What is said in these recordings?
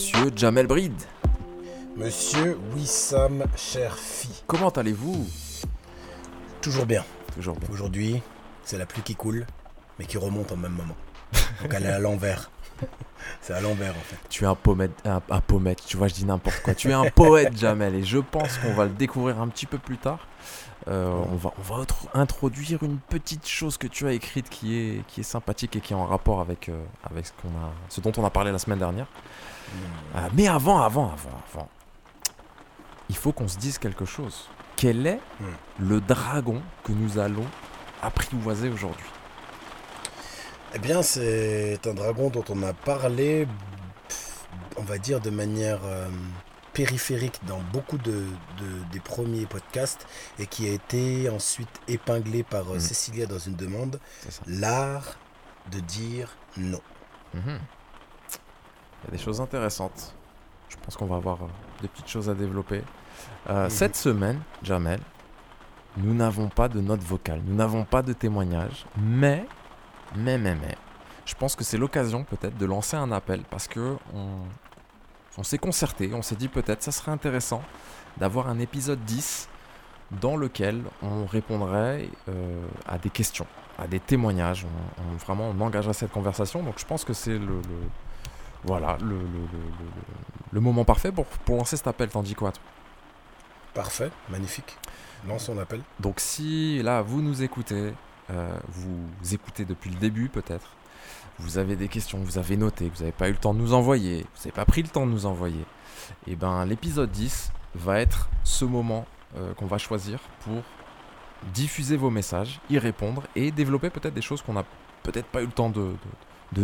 Monsieur Jamel Bride. Monsieur Wissam Cherfi. Comment allez-vous? Toujours bien. Toujours bien. Aujourd'hui, c'est la pluie qui coule, mais qui remonte en même moment. Donc elle est à l'envers. C'est à l'envers en fait. Tu es un poète, un, un tu vois, je dis n'importe quoi. Tu es un poète, Jamel, et je pense qu'on va le découvrir un petit peu plus tard. Euh, on va, on va autre- introduire une petite chose que tu as écrite qui est, qui est sympathique et qui est en rapport avec, euh, avec ce, qu'on a, ce dont on a parlé la semaine dernière. Euh, mais avant, avant, avant, avant, il faut qu'on se dise quelque chose. Quel est Hmm. le dragon que nous allons apprivoiser aujourd'hui? Eh bien, c'est un dragon dont on a parlé, on va dire, de manière périphérique dans beaucoup de, de- des premiers podcasts et qui a été ensuite épinglé par euh, Mhm. Cécilia dans une demande. L'art de dire non. Mhm. Il y a des choses intéressantes. Je pense qu'on va avoir euh, des petites choses à développer. Euh. Cette semaine, Jamel, nous n'avons pas de note vocale, nous n'avons pas de témoignage, mais, mais, mais, mais, je pense que c'est l'occasion peut-être de lancer un appel parce que on, on s'est concerté, on s'est dit peut-être ça serait intéressant d'avoir un épisode 10 dans lequel on répondrait euh, à des questions, à des témoignages. On, on- vraiment, on engagerait cette conversation. Donc, je pense que c'est le, le- voilà le, moment parfait pour, pour lancer cet appel. T'en dis quoi toi? Parfait, magnifique. Lance son appel. Donc, si là vous nous écoutez, euh, vous écoutez depuis le début peut-être, vous avez des questions, vous avez noté, vous n'avez pas eu le temps de nous envoyer, vous n'avez pas pris le temps de nous envoyer, et ben l'épisode 10 va être ce moment euh, qu'on va choisir pour diffuser vos messages, y répondre et développer peut-être des choses qu'on n'a peut-être pas eu le temps de,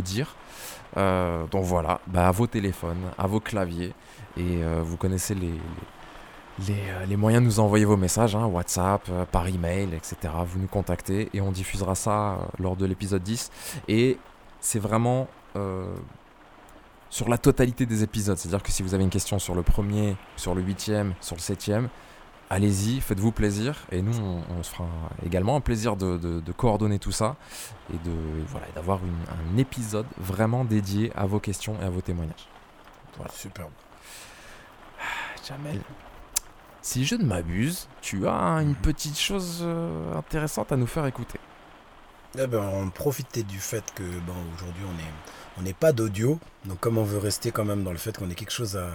dire. Euh, donc voilà, bah, à vos téléphones, à vos claviers, et euh, vous connaissez les, moyens de nous envoyer vos messages, hein, WhatsApp, par email, etc. Vous nous contactez et on diffusera ça lors de l'épisode 10. Et c'est vraiment euh, sur la totalité des épisodes. C'est-à-dire que si vous avez une question sur le premier, sur le huitième, sur le septième, allez-y, faites-vous plaisir. Et nous, on, on se fera également un plaisir de, de- de coordonner tout ça et de voilà, d'avoir un épisode vraiment dédié à vos questions et à vos témoignages. Voilà. Superbe. Jamel, si je ne m'abuse, tu as une petite chose euh, intéressante à nous faire écouter. Eh ben, on profitait du fait que bon, aujourd'hui on est on n'est pas d'audio, donc comme on veut rester quand même dans le fait qu'on ait quelque chose à,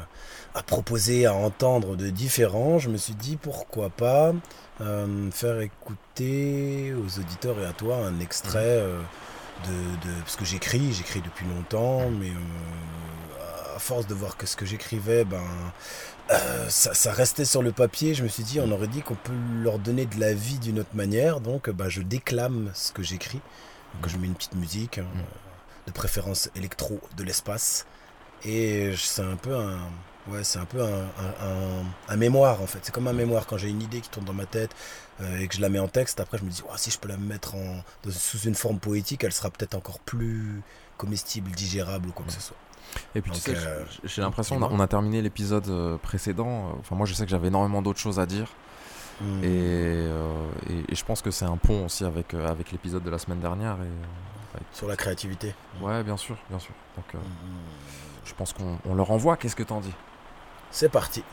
à proposer, à entendre de différent, je me suis dit pourquoi pas euh, faire écouter aux auditeurs et à toi un extrait euh, de, de parce que j'écris, j'écris depuis longtemps, mais euh, à force de voir que ce que j'écrivais, ben euh, ça, ça restait sur le papier. Je me suis dit, on aurait dit qu'on peut leur donner de la vie d'une autre manière. Donc, bah, je déclame ce que j'écris. Donc, je mets une petite musique, hein, Mm. euh, de préférence électro de l'espace. Et c'est un peu un. Ouais, c'est un peu un, un- un- un mémoire en fait. C'est comme un mémoire. Quand j'ai une idée qui tourne dans ma tête euh, et que je la mets en texte, après je me dis, si je peux la mettre en, dans- sous une forme poétique, elle sera peut-être encore plus comestible, digérable ou quoi que ce soit. Et puis tu Donc, sais, euh, j'ai l'impression, on a, on a terminé l'épisode euh, précédent. euh, Enfin, moi, je sais que j'avais énormément d'autres choses à dire. Mm. Et, euh, et- et je pense que c'est un pont aussi avec, avec l'épisode de la semaine dernière. Et, Sur la créativité. ouais, bien sûr, bien sûr. Donc, euh, Mm. je pense qu'on on leur envoie. Qu'est-ce que t'en dis? C'est parti.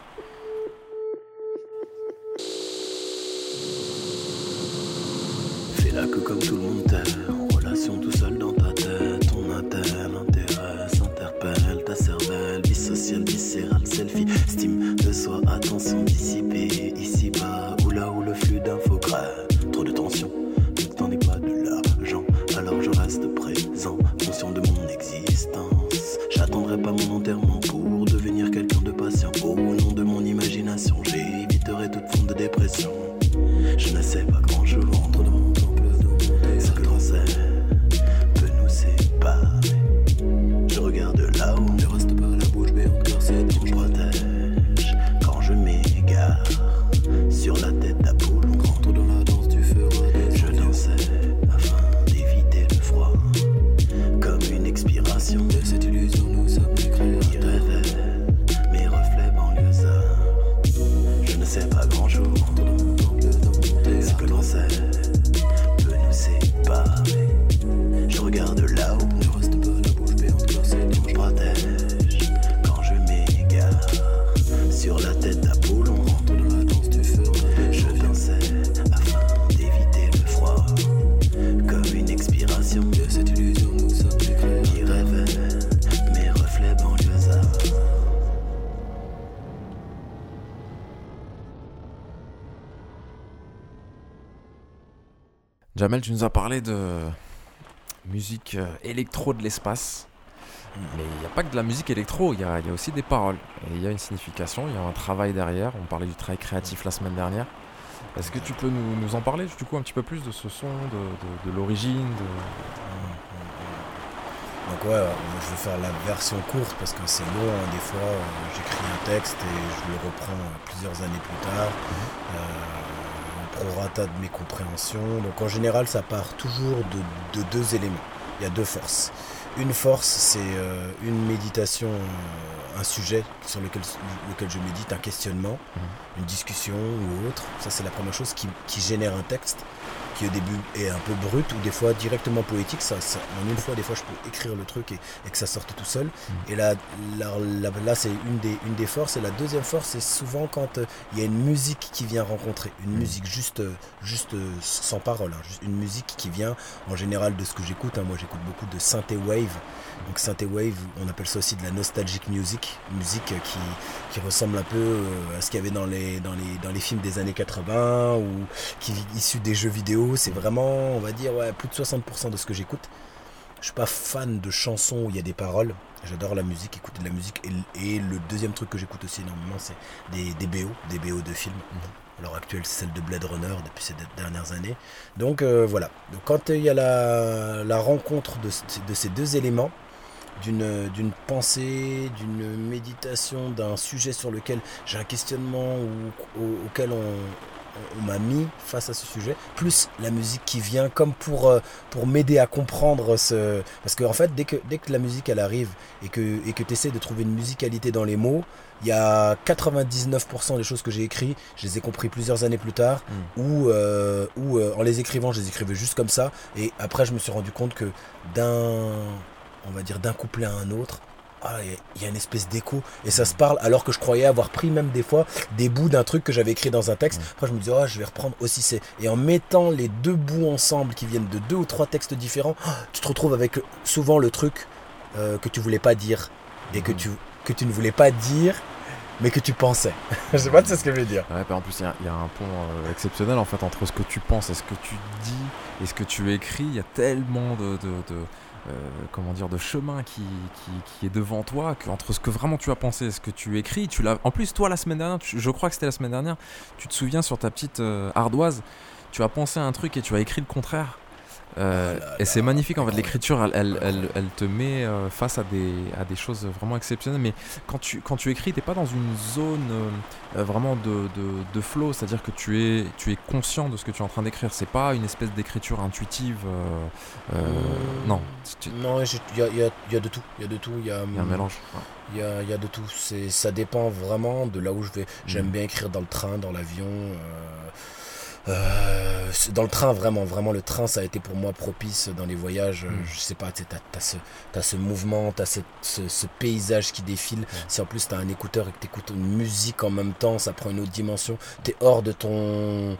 Fais la que comme tout le monde t'aime, viscérale, selfie, estime de soi, attention dissipée, ici-bas, ou là où le flux d'infos crève. Trop de tension, ne t'en est pas de l'argent, alors je reste présent, conscient de mon existence. J'attendrai pas mon enterrement pour devenir quelqu'un de patient. Au nom de mon imagination, j'éviterai toute forme de dépression. Tu nous as parlé de musique euh, électro de l'espace. Mais il n'y a pas que de la musique électro, il y a, il y a aussi des paroles. Et il y a une signification, il y a un travail derrière. On parlait du travail créatif la semaine dernière. Est-ce que tu peux nous, nous en parler du coup un petit peu plus de ce son, de, de- de l'origine de... Donc ouais, euh, je vais faire la version courte parce que c'est long. hein. Des fois, euh, j'écris un texte et je le reprends plusieurs années plus tard. Euh, au prorata de mes compréhensions. Donc en général, ça part toujours de, de deux éléments. Il y a deux forces. Une force, c'est euh, une méditation, euh, un sujet sur lequel, lequel je médite, un questionnement, une discussion ou autre. Ça, c'est la première chose qui, qui génère un texte qui au début est un peu brut ou des fois directement poétique. Ça, ça- en une fois, des fois, je peux écrire le truc et, et que ça sorte tout seul. Et là, là, là, là, c'est une des, une des forces. Et la deuxième force, c'est souvent quand euh, il y a une musique qui vient rencontrer. Une musique juste, euh, juste euh, sans parole. hein. Juste une musique qui vient en général de ce que j'écoute. hein. Moi, j'écoute beaucoup de synthé wave. Donc synthé wave, on appelle ça aussi de la nostalgic music. Musique qui, qui ressemble un peu à ce qu'il y avait dans les, dans, les, dans les films des années 80 ou qui est issu des jeux vidéo. C'est vraiment, on va dire, ouais, plus de 60% de ce que j'écoute. Je suis pas fan de chansons où il y a des paroles. J'adore la musique, écouter de la musique. Et, et le deuxième truc que j'écoute aussi énormément, c'est des, des BO, des BO de films. À l'heure actuelle, c'est celle de Blade Runner depuis ces dernières années. Donc euh, voilà. Donc, quand il y a la, la rencontre de, ce- de ces deux éléments, d'une d'une pensée, d'une méditation, d'un sujet sur lequel j'ai un questionnement ou au- auquel on, on m'a mis face à ce sujet, plus la musique qui vient comme pour, euh, pour m'aider à comprendre ce... Parce qu'en en fait, dès que, dès que la musique elle arrive et que et que tu essaies de trouver une musicalité dans les mots, il y a 99% des choses que j'ai écrites, je les ai compris plusieurs années plus tard, ou euh, euh, en les écrivant, je les écrivais juste comme ça, et après je me suis rendu compte que d'un, on va dire d'un couplet à un autre, ah, il y a- une espèce d'écho et ça se parle alors que je croyais avoir pris même des fois des bouts d'un truc que j'avais écrit dans un texte. Après, je me disais, oh, je vais reprendre aussi c'est. Et en mettant les deux bouts ensemble qui viennent de deux ou trois textes différents, oh, tu te retrouves avec souvent le truc euh, que tu voulais pas dire et que tu, que tu ne voulais pas dire mais que tu pensais. je sais pas si c'est ce que je veux dire. Ouais, bah, en plus, il y a- il y, a un pont euh, exceptionnel en fait entre ce que tu penses et ce que tu dis et ce que tu écris. Il y a tellement de, de, de, euh, comment dire, de chemin qui, qui, est devant toi qu'entre ce que vraiment tu as pensé et ce que tu écris, tu l'as. En plus, toi, la semaine dernière, je crois que c'était la semaine dernière, tu te souviens sur ta petite euh, ardoise, tu as pensé à un truc et tu as écrit le contraire. Euh, là et c'est magnifique en fait, l'écriture elle, elle, elle, elle te met euh, face à des, à des choses vraiment exceptionnelles. Mais quand tu, quand tu écris, t'es pas dans une zone euh, vraiment de, de, de flow, c'est-à-dire que tu es, tu es conscient de ce que tu es en train d'écrire. C'est pas une espèce d'écriture intuitive. Mmh. non, tu- Non, il y a, il y a- il y a de tout. Il y a de tout. Il y a, il y a un mélange. Ouais. Il y a, il y a de tout. Ça dépend vraiment de là où je vais. J'aime Mhm. bien écrire dans le train, dans l'avion. Euh, dans le train, vraiment, vraiment, le train, ça a été pour moi propice dans les voyages. euh, Mhm. Je sais pas, tu sais, t'as, t'as ce, mouvement, t'as ce, ce, ce paysage qui défile. Si en plus t'as un écouteur et que t'écoutes une musique en même temps, ça prend une autre dimension. T'es hors de ton,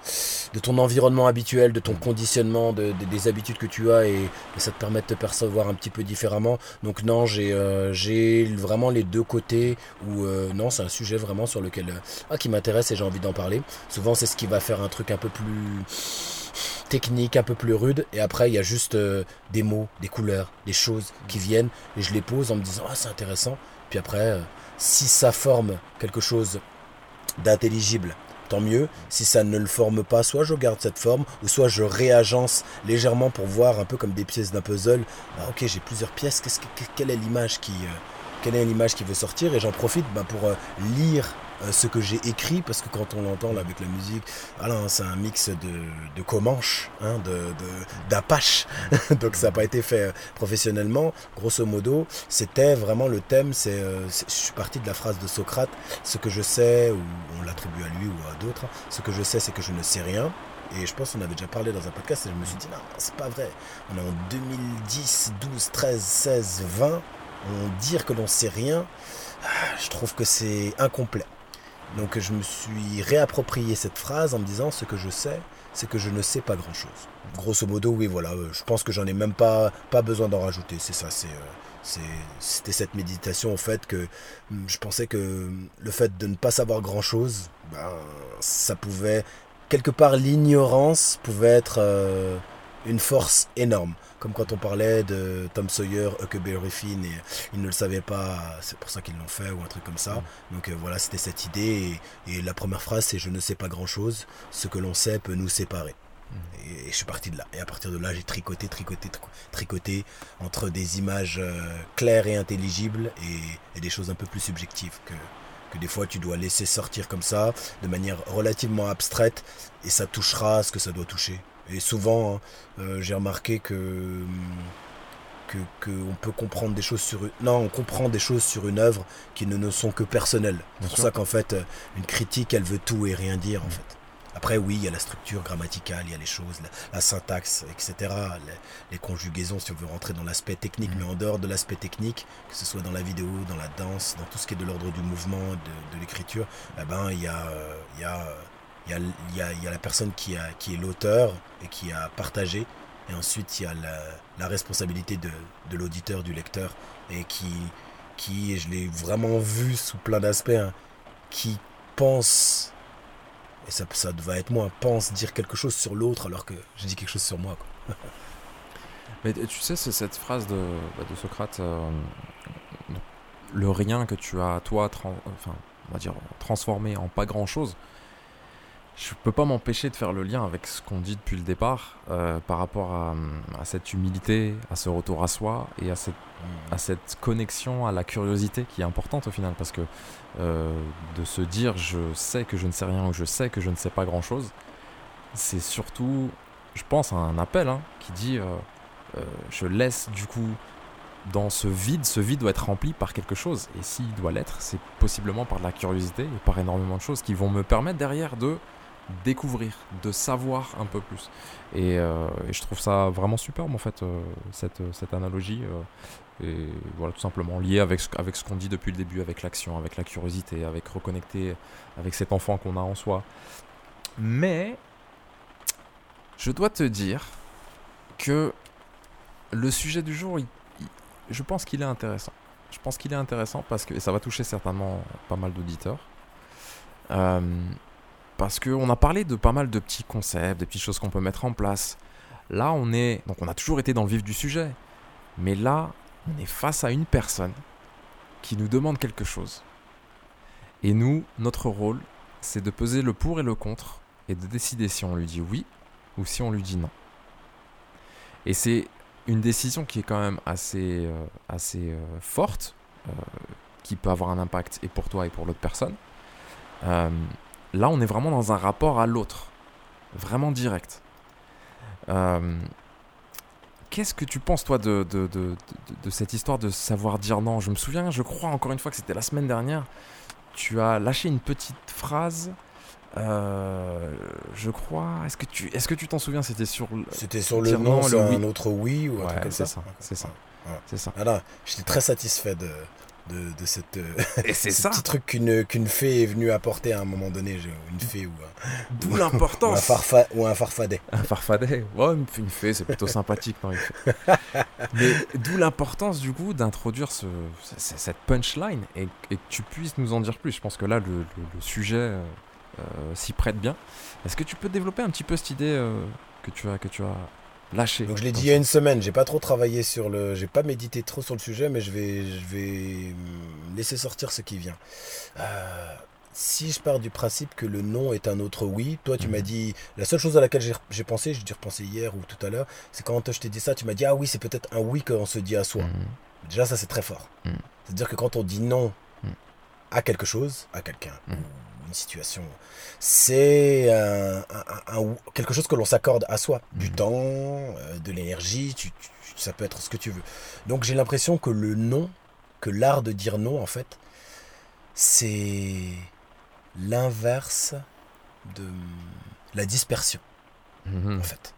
de ton environnement habituel, de ton conditionnement, de, de- des habitudes que tu as et, et ça te permet de te percevoir un petit peu différemment. Donc non, j'ai euh, j'ai vraiment les deux côtés où euh, non, c'est un sujet vraiment sur lequel ah, qui m'intéresse et j'ai envie d'en parler. Souvent, c'est ce qui va faire un truc un peu plus technique, un peu plus rude et après il y a juste euh, des mots, des couleurs, des choses qui viennent et je les pose en me disant ah c'est intéressant. Puis après, euh, si ça forme quelque chose d'intelligible, tant mieux. Si ça ne le forme pas, soit je garde cette forme, ou soit je réagence légèrement pour voir un peu comme des pièces d'un puzzle. Ah, ok, j'ai plusieurs pièces. Qu'est-ce que, que- quelle est l'image qui, euh, quelle est l'image qui veut sortir? Et j'en profite bah, pour lire ce que j'ai écrit, parce que quand on l'entend là, avec la musique, hein, c'est un mix de, de comanches, hein, de, de- d'apaches. Donc ça n'a pas été fait euh, professionnellement. Grosso modo, c'était vraiment le thème. C'est, euh, c'est- je suis parti de la phrase de Socrate ce que je sais, ou on l'attribue à lui ou à d'autres, hein, ce que je sais, c'est que je ne sais rien. Et je pense qu'on avait déjà parlé dans un podcast et je me suis dit, non, c'est pas vrai. On est en 2010, 12, 13, 16, 20. On dire que l'on sait rien, ah, je trouve que c'est incomplet. Donc je me suis réapproprié cette phrase en me disant, ce que je sais, c'est que je ne sais pas grand-chose. Grosso modo, oui, voilà, euh, je pense que j'en ai même pas, besoin d'en rajouter. C'est ça, c'est... euh, c'est- C'était cette méditation au fait que hum, je pensais que le fait de ne pas savoir grand chose, ben, ça pouvait quelque part l'ignorance pouvait être euh, une force énorme. Comme quand on parlait de Tom Sawyer, Huckleberry Finn, et ils ne le savaient pas, c'est pour ça qu'ils l'ont fait, ou un truc comme ça. Donc euh, voilà, c'était cette idée. Et, et la première phrase, c'est Je ne sais pas grand-chose, ce que l'on sait peut nous séparer. Et, je suis parti de là. Et à partir de là, j'ai tricoté, tricoté, trico- tricoté entre des images euh, claires et intelligibles et, et des choses un peu plus subjectives que, que des fois tu dois laisser sortir comme ça, de manière relativement abstraite, et ça touchera ce que ça doit toucher. Et souvent, hein, euh, j'ai remarqué que hum, que, que on peut comprendre des choses sur une... non on comprend des choses sur une œuvre qui ne nous sont que personnelles. C'est pour ça qu'en fait euh, une critique elle veut tout et rien dire en fait. Après oui il y a la structure grammaticale il y a les choses la, la syntaxe etc les, les conjugaisons si on veut rentrer dans l'aspect technique Mm. mais en dehors de l'aspect technique que ce soit dans la vidéo dans la danse dans tout ce qui est de l'ordre du mouvement de, de l'écriture eh ben il y a euh, il y a il y a, la personne qui, est l'auteur et qui a partagé et ensuite, il y a la, responsabilité de, l'auditeur, du lecteur, et qui, et je l'ai vraiment vu sous plein d'aspects, hein, qui pense, et ça, va être moi, pense dire quelque chose sur l'autre alors que j'ai dit quelque chose sur moi. Mais tu sais, c'est cette phrase de, bah, Socrate, euh, le rien que tu as, toi, transformé en pas grand-chose, je peux pas m'empêcher de faire le lien avec ce qu'on dit depuis le départ euh, par rapport à, cette humilité, à ce retour à soi et à cette, à cette connexion à la curiosité qui est importante au final parce que euh, de se dire je sais que je ne sais rien ou je sais que je ne sais pas grand-chose, c'est surtout, je pense, un appel hein, qui dit... euh, je laisse du coup dans ce vide, ce vide doit être rempli par quelque chose. Et s'il doit l'être, c'est possiblement par de la curiosité et par énormément de choses qui vont me permettre derrière de découvrir, de savoir un peu plus. Et, euh, et je trouve ça vraiment superbe en fait, euh, cette, cette analogie. euh, et voilà, tout simplement lié avec ce, avec ce qu'on dit depuis le début, avec l'action, avec la curiosité, avec reconnecter avec cet enfant qu'on a en soi. Mais je dois te dire que le sujet du jour, je pense qu'il est intéressant. Je pense qu'il est intéressant parce que ça va toucher certainement pas mal d'auditeurs. Parce qu'on a parlé de pas mal de petits concepts, de petites choses qu'on peut mettre en place. Là, on est. Donc, on a toujours été dans le vif du sujet. Mais là, on est face à une personne qui nous demande quelque chose. Et nous, notre rôle, c'est de peser le pour et le contre et de décider si on lui dit oui ou si on lui dit non. Et c'est une décision qui est quand même assez, euh, assez euh, forte, euh, qui peut avoir un impact et pour toi et pour l'autre personne. Là, on est vraiment dans un rapport à l'autre, vraiment direct. Euh, Qu'est-ce que tu penses, toi, de, de, de, cette histoire de savoir dire non? Je me souviens, je crois encore une fois que c'était la semaine dernière, tu as lâché une petite phrase. euh, je crois. Est-ce que tu est-ce que tu t'en souviens? C'était sur le- C'était sur le non, c'est le un oui. autre oui ou un Ouais, truc comme ça. c'est ça. C'est ça. Non, j'étais très satisfait de, de, de cette, euh, Et c'est ce ça. petit truc qu'une qu'une fée est venue apporter à un moment donné, une fée ou un, D'où l'importance. farfa, ou un farfadet. Un farfadet. Ouais, une fée, c'est plutôt sympathique. Non. Mais d'où l'importance, du coup, d'introduire ce, ce- cette punchline et, et que tu puisses nous en dire plus. Je pense que là, le, le- le sujet euh, euh, s'y prête bien. Est-ce que tu peux développer un petit peu cette idée euh, que, tu as, que tu as Donc je l'ai dit il y a une semaine, j'ai pas trop travaillé sur le, j'ai pas médité trop sur le sujet, mais je vais, je vais laisser sortir ce qui vient. Euh, si je pars du principe que le non est un autre oui, toi tu Mhm. m'as dit, la seule chose à laquelle j'ai pensé, j'ai dû repenser hier ou tout à l'heure, c'est quand je t'ai dit ça, tu m'as dit ah oui c'est peut-être un oui qu'on se dit à soi. Mhm. Déjà ça c'est très fort. Mhm. C'est-à-dire que quand on dit non Mhm. à quelque chose, à quelqu'un, Mhm. Une situation, c'est un- un- un- quelque chose que l'on s'accorde à soi. Du Mhm. temps, euh, de l'énergie, tu- tu- ça peut être ce que tu veux. Donc j'ai l'impression que le non, que l'art de dire non en fait, c'est l'inverse de la dispersion Mhm. en fait.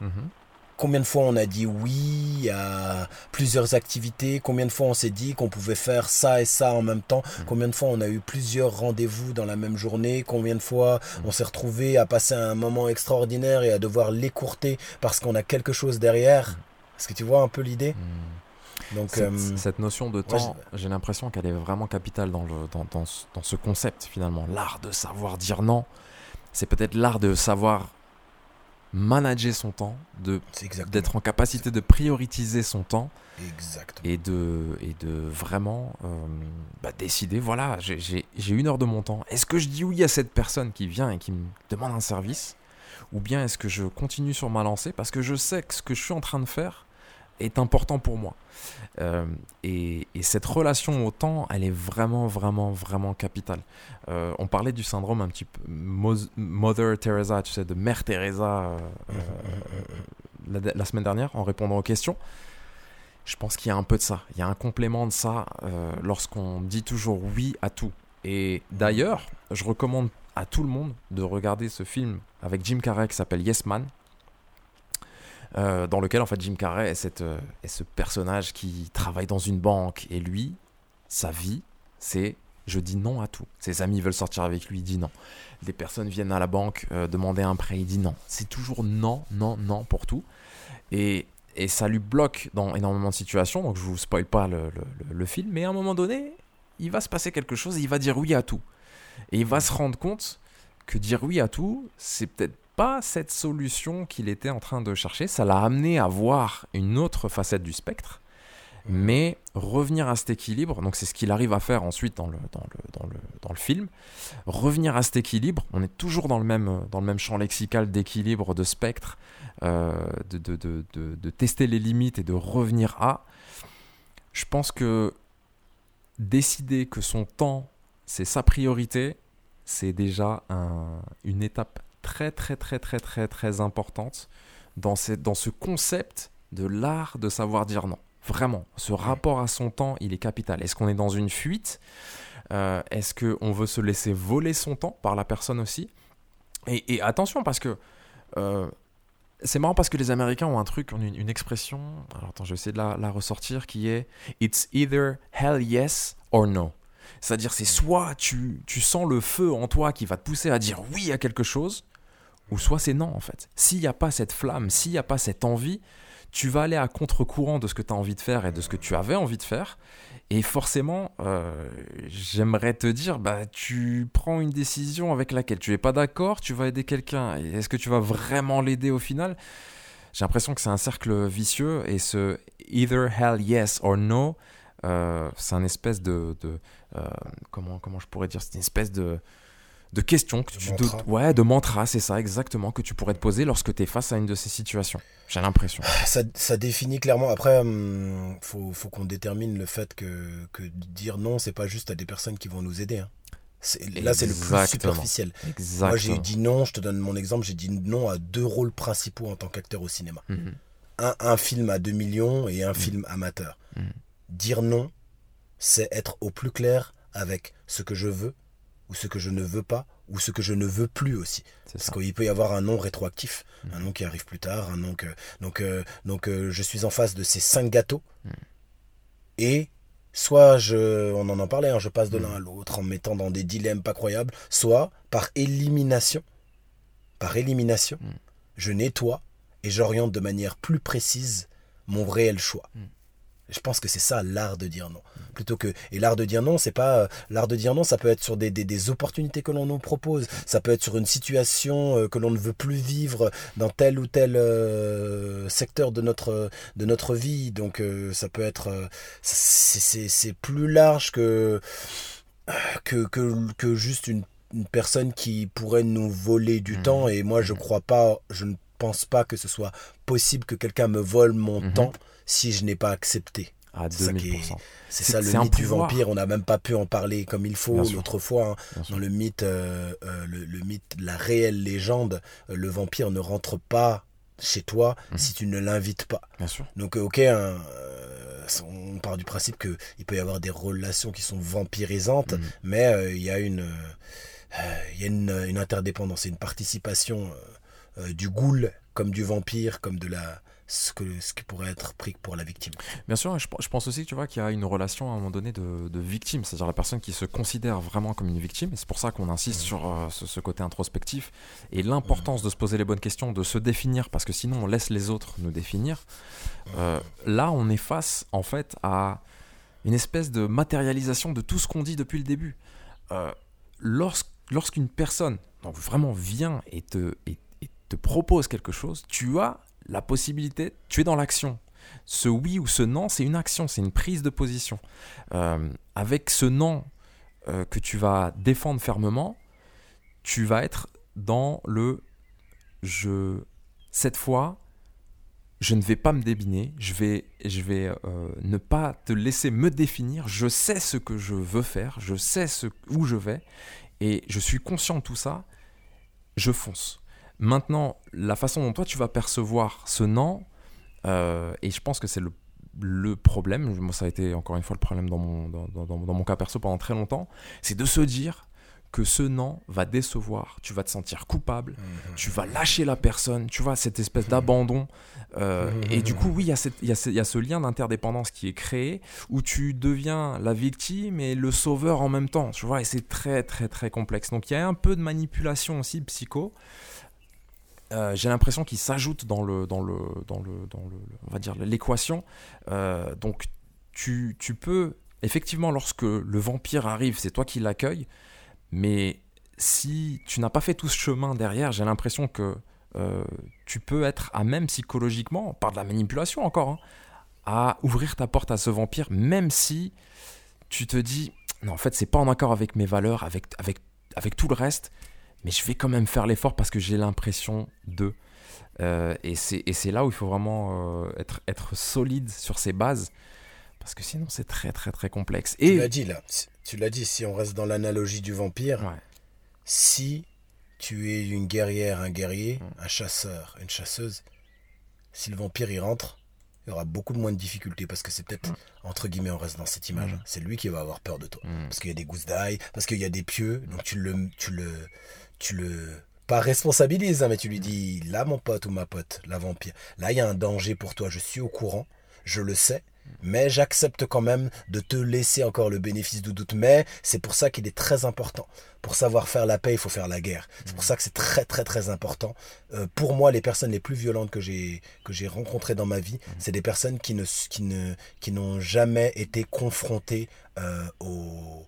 Mhm. Combien de fois on a dit oui à plusieurs activités Combien de fois on s'est dit qu'on pouvait faire ça et ça en même temps Mhm. Combien de fois on a eu plusieurs rendez-vous dans la même journée Combien de fois Mhm. on s'est retrouvé à passer un moment extraordinaire et à devoir l'écourter parce qu'on a quelque chose derrière Est-ce que tu vois un peu l'idée? Donc, Cette, euh, cette notion de ouais, temps, j'ai l'impression qu'elle est vraiment capitale dans, le, dans, dans ce concept finalement. L'art de savoir dire non, c'est peut-être l'art de savoir manager son temps, de d'être en capacité de prioriser son temps Exactement. et de, et de vraiment euh, bah, décider, voilà, j'ai- j'ai j'ai une heure de mon temps. Est-ce que je dis oui à cette personne qui vient et qui me demande un service? Ou bien est-ce que je continue sur ma lancée? Parce que je sais que ce que je suis en train de faire est important pour moi Euh, et, et cette relation au temps, elle est vraiment, vraiment, vraiment capitale. Euh, on parlait du syndrome un petit peu Mother Teresa, tu sais, de Mère Teresa euh, la, semaine dernière en répondant aux questions. Je pense qu'il y a un peu de ça. Il y a un complément de ça lorsqu'on dit toujours oui à tout. Et d'ailleurs, je recommande à tout le monde de regarder ce film avec Jim Carrey qui s'appelle Yes Man. Euh, dans lequel en fait Jim Carrey euh, est ce personnage qui travaille dans une banque et lui, sa vie, c'est je dis non à tout. Ses amis veulent sortir avec lui, il dit non. Des personnes viennent à la banque euh, demander un prêt, il dit non. C'est toujours non, non, non pour tout. Et, et ça lui bloque dans énormément de situations, donc je vous spoil pas le, le- le- le film, mais à un moment donné, il va se passer quelque chose et il va dire oui à tout. Et il va se rendre compte que dire oui à tout, c'est peut-être pas cette solution qu'il était en train de chercher. Ça l'a amené à voir une autre facette du spectre, mais revenir à cet équilibre, donc c'est ce qu'il arrive à faire ensuite dans le, dans le, dans le, dans le film, revenir à cet équilibre, on est toujours dans le même, dans le même champ lexical d'équilibre, de spectre, euh, de, de, de, de, de tester les limites et de revenir à. Je pense que décider que son temps, c'est sa priorité, c'est déjà un- une étape très très très très très très importante dans, cette, dans ce concept de l'art de savoir dire non. Vraiment, ce rapport à son temps, il est capital. Est-ce qu'on est dans une fuite? Euh, Est-ce qu'on veut se laisser voler son temps par la personne aussi? Et, et attention, parce que euh, c'est marrant parce que les Américains ont un truc, une expression, alors attends, je vais essayer de la, la ressortir, qui est It's either hell yes or no. C'est-à-dire, c'est soit tu, tu sens le feu en toi qui va te pousser à dire oui à quelque chose, ou soit c'est non en fait. S'il n'y a pas cette flamme, s'il n'y a pas cette envie, tu vas aller à contre-courant de ce que tu as envie de faire et de ce que tu avais envie de faire. Et forcément, euh, j'aimerais te dire, bah, tu prends une décision avec laquelle tu n'es pas d'accord, tu vas aider quelqu'un. Est-ce que tu vas vraiment l'aider au final? J'ai l'impression que c'est un cercle vicieux et ce either hell yes or no, euh, c'est un espèce de, de, euh, comment comment je pourrais dire, c'est une espèce de de question que De tu mantra. te- ouais de mantra c'est ça exactement que tu pourrais te poser lorsque tu es face à une de ces situations j'ai l'impression Ça, ça définit clairement. Après, hum, faut, faut qu'on détermine le fait que, que dire non, c'est pas juste à des personnes qui vont nous aider. hein. Là, c'est le plus superficiel. exactement Moi, j'ai dit non, je te donne mon exemple, j'ai dit non à deux rôles principaux en tant qu'acteur au cinéma. Mhm. Un, un film à 2 millions et un film amateur. Mhm. Dire non, c'est être au plus clair avec ce que je veux ou ce que je ne veux pas ou ce que je ne veux plus aussi. Parce qu'il peut y avoir un nom rétroactif, un Mhm. nom qui arrive plus tard, un nom que... Donc, euh, donc euh, je suis en face de ces cinq gâteaux. Mhm. Et soit je... On en en parlait, hein, je passe de Mhm. l'un à l'autre en me mettant dans des dilemmes pas croyables. Soit par élimination, par élimination, je nettoie et j'oriente de manière plus précise mon réel choix. Je pense que c'est ça l'art de dire non. Plutôt que et l'art de dire non, c'est pas euh, l'art de dire non, ça peut être sur des, des, des opportunités que l'on nous propose, ça peut être sur une situation euh, que l'on ne veut plus vivre dans tel ou tel euh, secteur de notre de notre vie. Donc euh, ça peut être c'est plus large que que que, que juste une, une personne qui pourrait nous voler du Mhm. temps et moi je crois pas je ne pense pas que ce soit possible que quelqu'un me vole mon Mhm. temps si je n'ai pas accepté. à c'est ça qui est- 2000% C'est ça le mythe du vampire, on n'a même pas pu en parler comme il faut l'autre fois. hein. Dans le mythe, euh, euh, le, le mythe, la réelle légende, euh, le vampire ne rentre pas chez toi Mhm. si tu ne l'invites pas. bien sûr Donc, ok, hein, on part du principe qu'il peut y avoir des relations qui sont vampirisantes, Mhm. mais il y a une, il y a une, une interdépendance et une participation du ghoul comme du vampire, comme de la ce, que, ce qui pourrait être pris pour la victime. Bien sûr, je, je pense aussi tu vois qu'il y a une relation à un moment donné de, de victime, c'est-à-dire la personne qui se considère vraiment comme une victime, et c'est pour ça qu'on insiste sur euh, ce, ce côté introspectif et l'importance de se poser les bonnes questions, de se définir, parce que sinon on laisse les autres nous définir. Euh, là, on est face en fait à une espèce de matérialisation de tout ce qu'on dit depuis le début. Euh, lorsque- Lorsqu'une personne donc vraiment vient et te, et, et te propose quelque chose, tu as la possibilité, tu es dans l'action. Ce oui ou ce non, c'est une action, c'est une prise de position. Euh, avec ce non euh, que tu vas défendre fermement, tu vas être dans le je cette fois je ne vais pas me débiner, je vais, je vais euh, ne pas te laisser me définir, je sais ce que je veux faire, je sais où je vais, et je suis conscient de tout ça, je fonce. Maintenant, la façon dont toi tu vas percevoir ce non, euh, et je pense que c'est le, le, problème, moi ça a été encore une fois le problème dans mon, dans, dans, dans mon cas perso pendant très longtemps, c'est de se dire, que ce non va décevoir, tu vas te sentir coupable, mhm. tu vas lâcher la personne, tu vois, cette espèce d'abandon. Euh, et du coup, oui, il y, y, a ce lien d'interdépendance qui est créé, où tu deviens la victime et le sauveur en même temps, tu vois, et c'est très, très, très complexe. Donc il y a un peu de manipulation aussi psycho. Euh, j'ai l'impression qu'il s'ajoute dans le, dans le, dans le, dans le, on va dire l'équation. Euh, donc tu, tu peux effectivement, lorsque le vampire arrive, c'est toi qui l'accueilles. Mais si tu n'as pas fait tout ce chemin derrière, j'ai l'impression que euh, tu peux être à même psychologiquement, par de la manipulation encore, hein, à ouvrir ta porte à ce vampire, même si tu te dis, non, en fait, c'est pas en accord avec mes valeurs, avec, avec, avec tout le reste, mais je vais quand même faire l'effort parce que j'ai l'impression de. Euh, et c'est là où il faut vraiment euh, être, être solide sur ses bases, parce que sinon c'est très très très complexe. Et... Tu l'as dit là, tu l'as dit, si on reste dans l'analogie du vampire, si tu es une guerrière, un guerrier, mm. un chasseur, une chasseuse, si le vampire y rentre, il y aura beaucoup moins de difficultés parce que c'est peut-être, mm. entre guillemets, on reste dans cette image, mm. c'est lui qui va avoir peur de toi. Parce qu'il y a des gousses d'ail, parce qu'il y a des pieux, donc tu le, tu le, tu le, pas responsabilises, hein, mais tu lui dis, là mon pote ou ma pote, la vampire, là il y a un danger pour toi, je suis au courant, je le sais, mais j'accepte quand même de te laisser encore le bénéfice du doute. Mais c'est pour ça qu'il est très important. Pour savoir faire la paix, il faut faire la guerre. C'est pour ça que c'est très très très important. Euh, pour moi, les personnes les plus violentes que j'ai que j'ai rencontrées dans ma vie, c'est des personnes qui ne qui ne qui n'ont jamais été confrontées euh, au,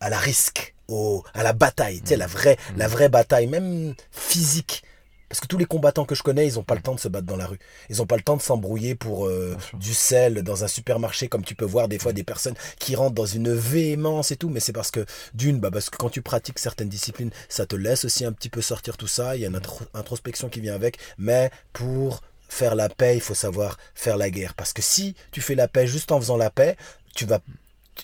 à la risque, au, à la bataille, tu sais, la vraie, la vraie bataille, même physique. Parce que tous les combattants que je connais, ils n'ont pas le temps de se battre dans la rue. Ils n'ont pas le temps de s'embrouiller pour euh, du sel dans un supermarché, comme tu peux voir des fois des personnes qui rentrent dans une véhémence et tout. Mais c'est parce que, d'une, bah parce que quand tu pratiques certaines disciplines, ça te laisse aussi un petit peu sortir tout ça. Il y a une introspection qui vient avec. Mais pour faire la paix, il faut savoir faire la guerre. Parce que si tu fais la paix juste en faisant la paix, tu vas...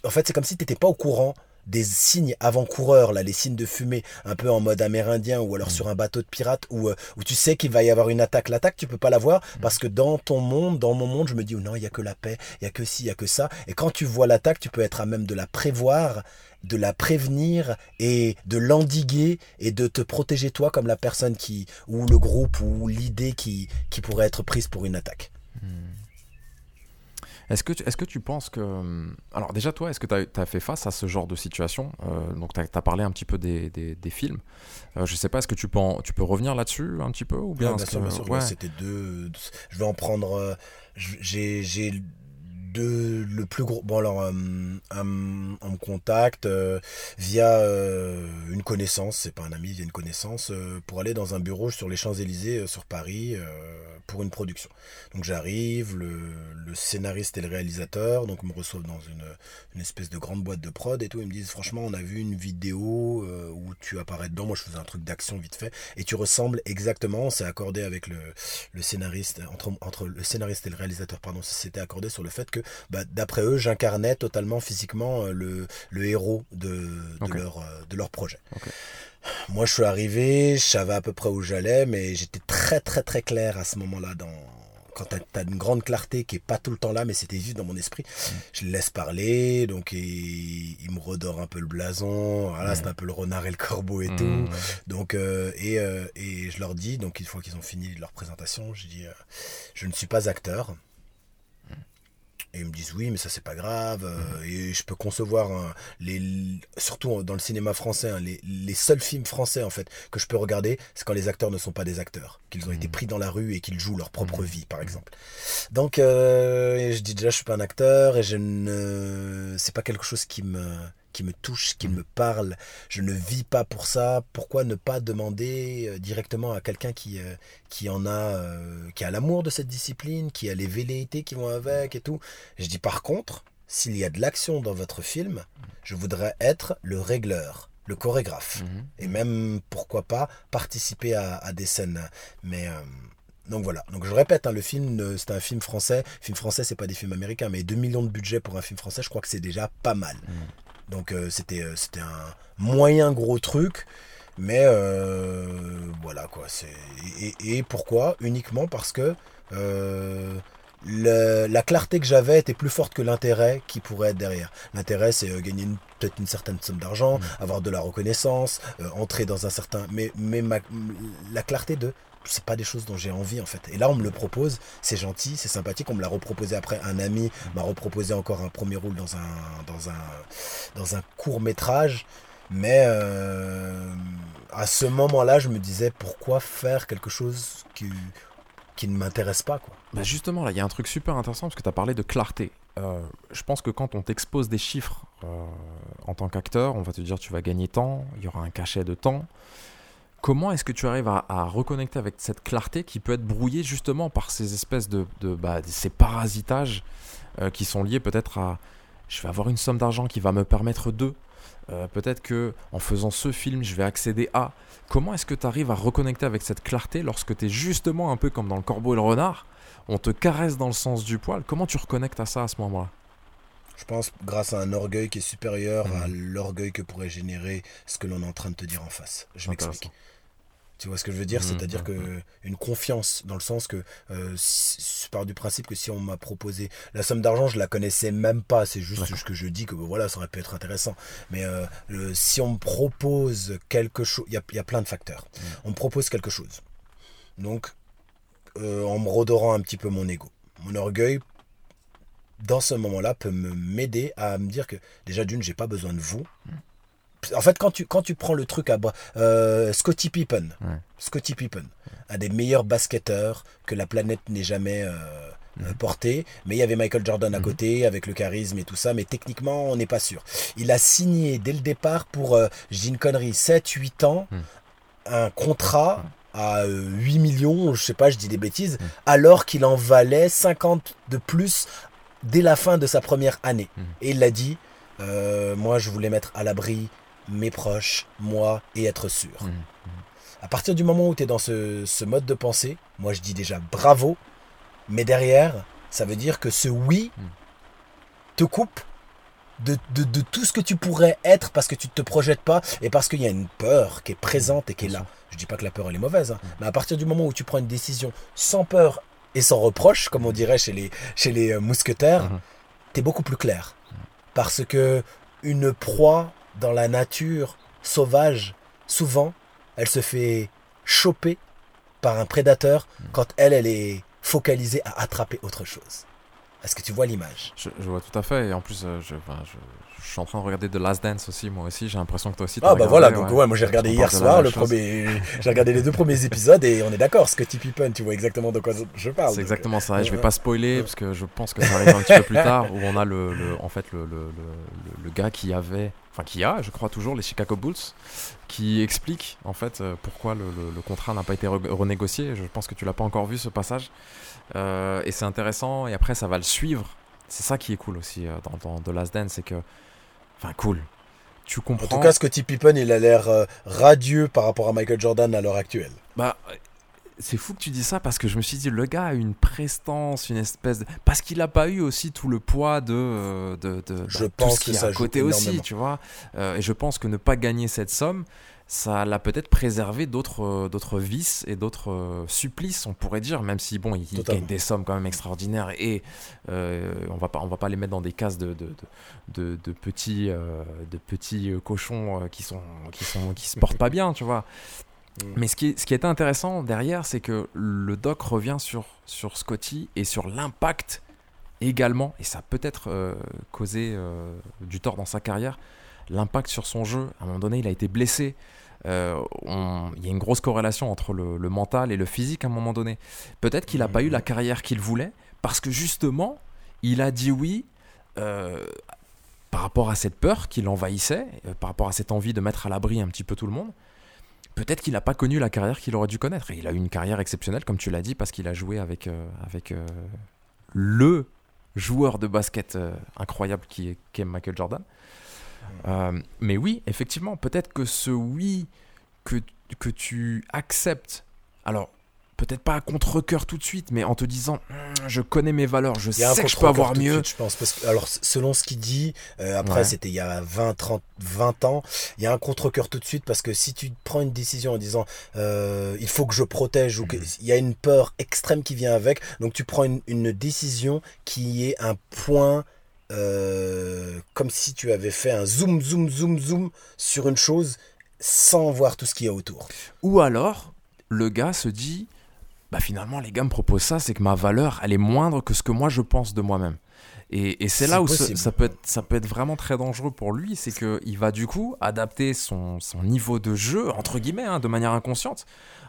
En fait, c'est comme si tu n'étais pas au courant des signes avant-coureurs, là, les signes de fumée, un peu en mode amérindien ou alors mm. sur un bateau de pirate où, euh, où tu sais qu'il va y avoir une attaque. L'attaque, tu peux pas la voir mm. parce que dans ton monde, dans mon monde, je me dis, oh non, il y a que la paix, il y a que ci, il y a que ça. Et quand tu vois l'attaque, tu peux être à même de la prévoir, de la prévenir et de l'endiguer et de te protéger toi comme la personne qui, ou le groupe ou l'idée qui, qui pourrait être prise pour une attaque. Mm. Est-ce que, tu, est que tu penses que... Hum, alors déjà, toi, est-ce que tu as, fait face à ce genre de situation euh, Donc, tu as, parlé un petit peu des, des, films. Euh, je sais pas, est-ce que tu peux, tu peux revenir là-dessus un petit peu ou bien, bien, sûr, bien sûr, C'était deux... Je vais en prendre... Euh, j'ai de le plus gros bon alors euh, on me contacte euh, via euh, une connaissance c'est pas un ami via une connaissance pour aller dans un bureau sur les Champs Élysées sur Paris pour une production. Donc j'arrive le, scénariste et le réalisateur donc me reçoivent dans une, une, espèce de grande boîte de prod et tout ils me disent franchement on a vu une vidéo où tu apparais dedans moi je faisais un truc d'action vite fait et tu ressembles exactement c'est accordé avec le, le scénariste entre, entre le scénariste et le réalisateur pardon c'était accordé sur le fait que bah, d'après eux, j'incarnais totalement physiquement euh, le, le héros de, de, leur, euh, de leur projet. Moi, je suis arrivé, je savais à peu près où j'allais, mais j'étais très, très, très clair à ce moment-là dans, quand tu as, une grande clarté qui est pas tout le temps là, mais c'était juste dans mon esprit, mm. je le laisse parler, donc il, me redore un peu le blason, voilà, c'est un peu le renard et le corbeau et mm. tout. Donc, euh, et, et, je leur dis, donc une fois qu'ils ont fini leur présentation, je dis, je ne suis pas acteur, et ils me disent oui, mais ça c'est pas grave. Euh, mhm. et je peux concevoir les, surtout dans le cinéma français, hein, les, les, seuls films français en fait que je peux regarder, c'est quand les acteurs ne sont pas des acteurs, qu'ils ont été mhm. pris dans la rue et qu'ils jouent leur propre mhm. vie, par exemple. Donc euh, je dis déjà je suis pas un acteur et je ne, c'est pas quelque chose qui me qui me touche, qui me parle. Je ne vis pas pour ça. Pourquoi ne pas demander euh, directement à quelqu'un qui, euh, qui en a, euh, qui a l'amour de cette discipline, qui a les velléités qui vont avec et tout? Je dis par contre, s'il y a de l'action dans votre film, je voudrais être le régleur, le chorégraphe. Mhm. Et même, pourquoi pas, participer à, à des scènes. Mais. euh, donc voilà, donc je répète, hein, le film, c'est un film français. Film français, c'est pas des films américains, mais 2 millions de budget pour un film français, je crois que c'est déjà pas mal. Donc euh, c'était euh, c'était un moyen gros truc, mais euh, voilà quoi. C'est et, et- pourquoi? Uniquement parce que le- la clarté que j'avais était plus forte que l'intérêt qui pourrait être derrière. L'intérêt, c'est euh, gagner peut-être une certaine somme d'argent, avoir de la reconnaissance, euh, entrer dans un certain. Mais, mais ma- la clarté de. C'est pas des choses dont j'ai envie en fait. Et là, on me le propose, c'est gentil, c'est sympathique. On me l'a reproposé après. Un ami m'a reproposé encore un premier rôle dans un, dans un, dans un court métrage. Mais euh, à ce moment-là, je me disais pourquoi faire quelque chose qui, qui ne m'intéresse pas quoi? Bah justement, là, il y a un truc super intéressant parce que tu as parlé de clarté. Euh, je pense que quand on t'expose des chiffres euh, en tant qu'acteur, on va te dire tu vas gagner tant, il y aura un cachet de temps. Comment est-ce que tu arrives à, à reconnecter avec cette clarté qui peut être brouillée justement par ces espèces de, de bah, ces parasitages euh, qui sont liés peut-être à je vais avoir une somme d'argent qui va me permettre de euh, peut-être que en faisant ce film je vais accéder à comment est-ce que tu arrives à reconnecter avec cette clarté lorsque tu es justement un peu comme dans le corbeau et le renard on te caresse dans le sens du poil? Comment tu reconnectes à ça à ce moment-là? Je pense grâce à un orgueil qui est supérieur Mhm. à l'orgueil que pourrait générer ce que l'on est en train de te dire en face. Je m'explique. Tu vois ce que je veux dire? Mhm, C'est-à-dire que mhm. une confiance dans le sens que euh, je pars du principe que si on m'a proposé la somme d'argent, je la connaissais même pas. C'est juste ce que je dis que voilà, ça aurait pu être intéressant. Mais euh, le- si on me propose quelque chose, il y a, il y a plein de facteurs. On me propose quelque chose. Donc, euh, en me redorant un petit peu mon ego, mon orgueil. Dans ce moment-là, peut me m'aider à me dire que déjà d'une, j'ai pas besoin de vous. En fait, quand tu, quand tu prends le truc à bras, euh, Scottie Pippen, Ouais. Scottie Pippen, un des meilleurs basketteurs que la planète n'ait jamais euh, euh, porté. Mais il y avait Michael Jordan à Mhm. côté, avec le charisme et tout ça. Mais techniquement, on n'est pas sûr. Il a signé dès le départ pour, euh, je dis une connerie, 7-8 ans, Mhm. un contrat à euh, 8 millions, je sais pas, je dis des bêtises, Mhm. alors qu'il en valait 50 de plus dès la fin de sa première année. Mhm. Et il l'a dit, euh, moi je voulais mettre à l'abri mes proches, moi, et être sûr. Mhm. À partir du moment où tu es dans ce, ce mode de pensée, moi je dis déjà bravo, mais derrière, ça veut dire que ce oui Mm. te coupe de, de- de tout ce que tu pourrais être parce que tu ne te projettes pas et parce qu'il y a une peur qui est présente et qui est là. Je dis pas que la peur elle est mauvaise, hein, mais à partir du moment où tu prends une décision sans peur et sans reproche, comme on dirait chez les, chez les euh, mousquetaires, tu es beaucoup plus clair. Parce que une proie dans la nature sauvage, souvent, elle se fait choper par un prédateur quand elle, elle est focalisée à attraper autre chose. Est-ce que tu vois l'image? Je, je vois tout à fait, et en plus, euh, je, je, je suis en train de regarder The Last Dance aussi, moi aussi, j'ai l'impression que toi aussi. Ah bah regardé, voilà, donc ouais. ouais, moi j'ai regardé hier soir le chose. premier, j'ai regardé les deux premiers épisodes et on est d'accord, Scottie Pippen, tu vois exactement de quoi je parle. C'est exactement ça, et je vais euh, pas spoiler parce que je pense que ça arrive un petit peu plus tard où on a le, le- en fait le, le, gars qui avait, enfin qui a, je crois toujours les Chicago Bulls, qui explique en fait euh, pourquoi le, contrat n'a pas été re- renégocié. Je pense que tu l'as pas encore vu ce passage, et c'est intéressant. Et après ça va le suivre. C'est ça qui est cool aussi euh, dans, dans The Last Dance, c'est que, enfin cool. Tu En comprends. tout cas, Scottie Pippen, il a l'air euh, radieux par rapport à Michael Jordan à l'heure actuelle. Bah, c'est fou que tu dis ça parce que je me suis dit, le gars a une prestance, une espèce de. Parce qu'il a pas eu aussi tout le poids de. euh, de, de- Je bah, tout pense ce que qu'il y a ça à côté aussi, tu vois. Euh, et je pense que ne pas gagner cette somme, ça l'a peut-être préservé d'autres euh, d'autres vices et d'autres euh, supplices, on pourrait dire, même si, bon, il, il gagne des sommes quand même extraordinaires et euh, on va pas on va pas les mettre dans des cases de, de, de, petits, euh, de petits cochons qui, sont, qui, sont, qui se portent pas bien, tu vois. Mm. Mais ce qui, ce qui était intéressant derrière, c'est que le doc revient sur, sur Scotty et sur l'impact également, et ça a peut-être euh, causé du tort dans sa carrière, l'impact sur son jeu. À un moment donné, il a été blessé. Euh, Il y a une grosse corrélation entre le, mental et le physique à un moment donné. Peut-être qu'il n'a pas eu la carrière qu'il voulait parce que justement, il a dit oui euh, par rapport à cette peur qui l'envahissait, euh, par rapport à cette envie de mettre à l'abri un petit peu tout le monde, peut-être qu'il n'a pas connu la carrière qu'il aurait dû connaître. Et il a eu une carrière exceptionnelle, comme tu l'as dit, parce qu'il a joué avec, avec le joueur de basket incroyable qui qui est Michael Jordan. Euh, mais oui, effectivement, peut-être que ce oui que, que tu acceptes, alors peut-être pas à contre-coeur tout de suite, mais en te disant Hum, je connais mes valeurs, je sais que je peux avoir mieux. suite, je pense. Parce que, alors, selon ce qu'il dit, euh, après, Ouais. c'était il y a 20, 30, 20 ans, il y a un contre-cœur tout de suite parce que si tu prends une décision en disant euh, il faut que je protège ou que- Mhm. il y a une peur extrême qui vient avec, donc tu prends une, une décision qui est un point. Euh, comme si tu avais fait un zoom, zoom, zoom, zoom sur une chose sans voir tout ce qu'il y a autour. Ou alors, le gars se dit bah finalement, les gars me proposent ça, c'est que ma valeur, elle est moindre que ce que moi je pense de moi-même. Et, et c'est là où ce- ça, peut être, ça peut être vraiment très dangereux pour lui, c'est qu'il va du coup adapter son, son niveau de jeu, entre guillemets, hein, de manière inconsciente,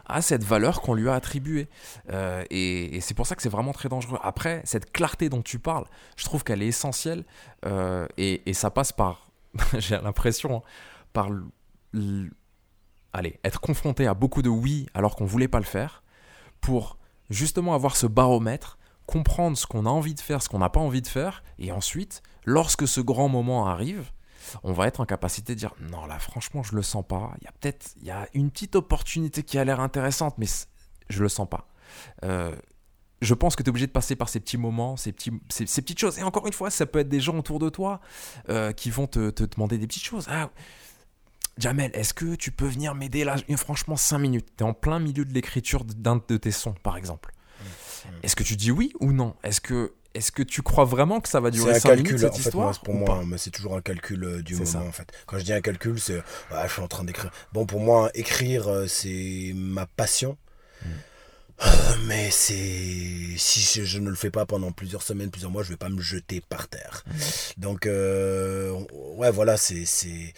à cette valeur qu'on lui a attribuée. Euh, et c'est pour ça que c'est vraiment très dangereux. Après, cette clarté dont tu parles, je trouve qu'elle est essentielle, euh, et, ça passe par, j'ai l'impression, hein, par allez, être confronté à beaucoup de oui alors qu'on voulait pas le faire, pour justement avoir ce baromètre, comprendre ce qu'on a envie de faire, ce qu'on n'a pas envie de faire, et ensuite, lorsque ce grand moment arrive, on va être en capacité de dire non là franchement je le sens pas, il y a peut-être il y a une petite opportunité qui a l'air intéressante mais je le sens pas. Euh, je pense que tu es obligé de passer par ces petits moments, ces, petits, ces, petites choses. Et encore une fois, ça peut être des gens autour de toi euh, qui vont te, demander des petites choses. Ah, Jamel, est-ce que tu peux venir m'aider là? Franchement, 5 minutes. Tu es en plein milieu de l'écriture d'un de tes sons, par exemple. Est-ce que tu dis oui ou non? Est-ce que, est que tu crois vraiment que ça va durer un 5 calcul, minutes cette en fait, histoire moi, pour ou moi, mais c'est toujours un calcul euh, du moment, ça. en fait. Quand je dis un calcul, c'est, ah, je suis en train d'écrire. Bon, pour moi, écrire, euh, c'est ma passion. Mm. Euh, mais c'est si je, ne le fais pas pendant plusieurs semaines, plusieurs mois, je vais pas me jeter par terre. Mm. Donc euh, ouais, voilà, c'est c'est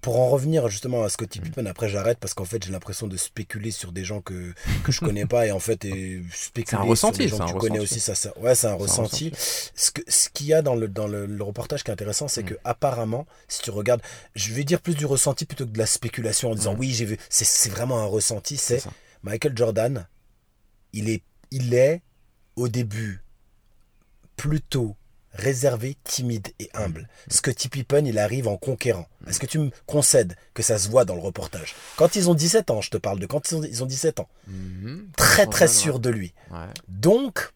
pour en revenir justement à Mm. Scottie Pippen. Après, j'arrête parce qu'en fait, j'ai l'impression de spéculer sur des gens que que je connais pas et en fait, et spéculer un sur ressenti, des gens que tu connais aussi, ça, ça ouais, c'est un ressenti. Ce que ce qu'il y a dans le dans le, le reportage qui est intéressant, c'est Mm. que apparemment, si tu regardes, je vais dire plus du ressenti plutôt que de la spéculation en disant Mm. oui, j'ai vu. C'est c'est vraiment un ressenti. C'est. Michael Jordan, il est, il est au début plutôt réservé, timide et humble. Scottie Pippen, il arrive en conquérant. Est-ce que tu me concèdes que ça se voit dans le reportage? Quand ils ont 17 ans, je te parle de quand ils ont, ils ont 17 ans. Mhm. Très très sûr de lui. ouais. Donc,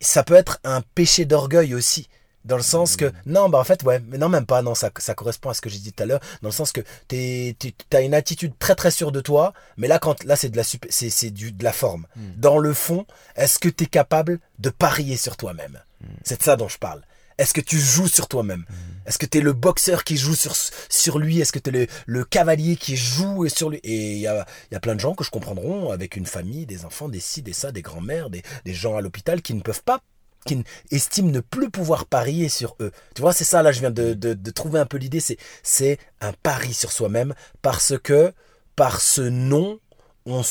ça peut être un péché d'orgueil aussi. Dans le sens que, non, bah en fait, ouais, mais non, même pas, non, ça, ça correspond à ce que j'ai dit tout à l'heure, dans le sens que tu as une attitude très très sûre de toi, mais là, quand, là, c'est de la, c'est, c'est du, de la forme. Mm. Dans le fond, est-ce que tu es capable de parier sur toi-même? C'est de ça dont je parle. Est-ce que tu joues sur toi-même? Est-ce que tu es le boxeur qui joue sur, sur lui? Est-ce que tu es le, le cavalier qui joue sur lui? Et il y a, y a plein de gens que je comprendront avec une famille, des enfants, des ci, des ça, des grands-mères, des, des gens à l'hôpital qui ne peuvent pas qui estiment ne plus pouvoir parier sur eux. Tu vois, c'est ça, là, je viens de, de, de trouver un peu l'idée, c'est, c'est un pari sur soi-même, parce que, par ce non, on,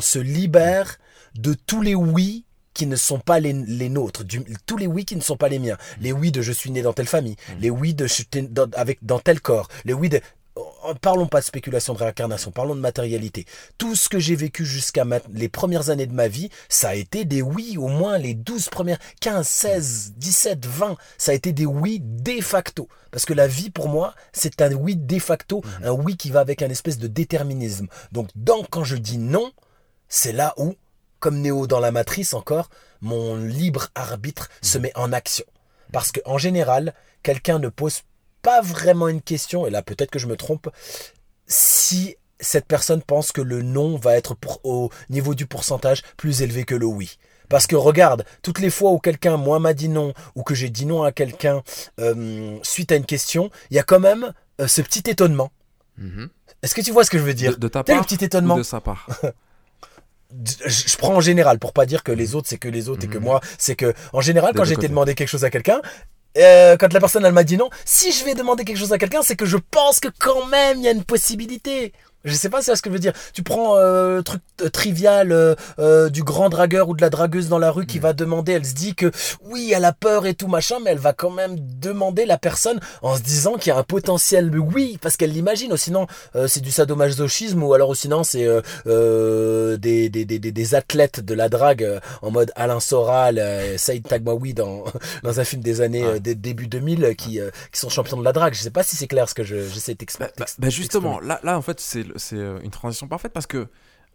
se libère de tous les oui qui ne sont pas les, les nôtres, du- tous les oui qui ne sont pas les miens. Les oui de je suis né dans telle famille, les oui de je suis dans, avec, dans tel corps, les oui de... Oh, Parlons pas de spéculation de réincarnation, parlons de matérialité. Tout ce que j'ai vécu jusqu'à les premières années de ma vie, ça a été des oui, au moins les 12 premières, 15, 16, 17, 20, ça a été des oui de facto. Parce que la vie, pour moi, c'est un oui de facto, un oui qui va avec un espèce de déterminisme. Donc, quand je dis non, c'est là où, comme Néo dans la matrice encore, mon libre arbitre se met en action. Parce qu'en général, quelqu'un ne pose pas vraiment une question, et là peut-être que je me trompe, si cette personne pense que le non va être pour, au niveau du pourcentage plus élevé que le oui. Parce que regarde, toutes les fois où quelqu'un, moi, m'a dit non, ou que j'ai dit non à quelqu'un euh, suite à une question, il y a quand même euh, ce petit étonnement. Mhm. Est-ce que tu vois ce que je veux dire? De ta part le petit ou étonnement. de sa part? Je, prends en général pour pas dire que les autres c'est que les autres et que Mhm. moi c'est que en général quand j'ai été demandé quelque chose à quelqu'un euh, quand la personne elle m'a dit non si je vais demander quelque chose à quelqu'un c'est que je pense que quand même il y a une possibilité Je sais pas c'est ce que je veux dire. Tu prends euh, truc euh, trivial euh, euh, du grand dragueur ou de la dragueuse dans la rue qui Mm. va demander, elle se dit que oui, elle a peur et tout machin, mais elle va quand même demander la personne en se disant qu'il y a un potentiel de oui, parce qu'elle l'imagine. Ou sinon, euh, c'est du sadomasochisme ou alors sinon c'est euh, des, des, des, des- des athlètes de la drague euh, en mode Alain Soral, euh, Saïd Tagmaoui dans, dans un film des années euh, des début 2000 euh, qui, euh, qui sont champions de la drague. Je sais pas si c'est clair ce que je- j'essaie Bah, d'expliquer. bah, bah, justement, là, là en fait c'est c'est euh, une transition parfaite parce que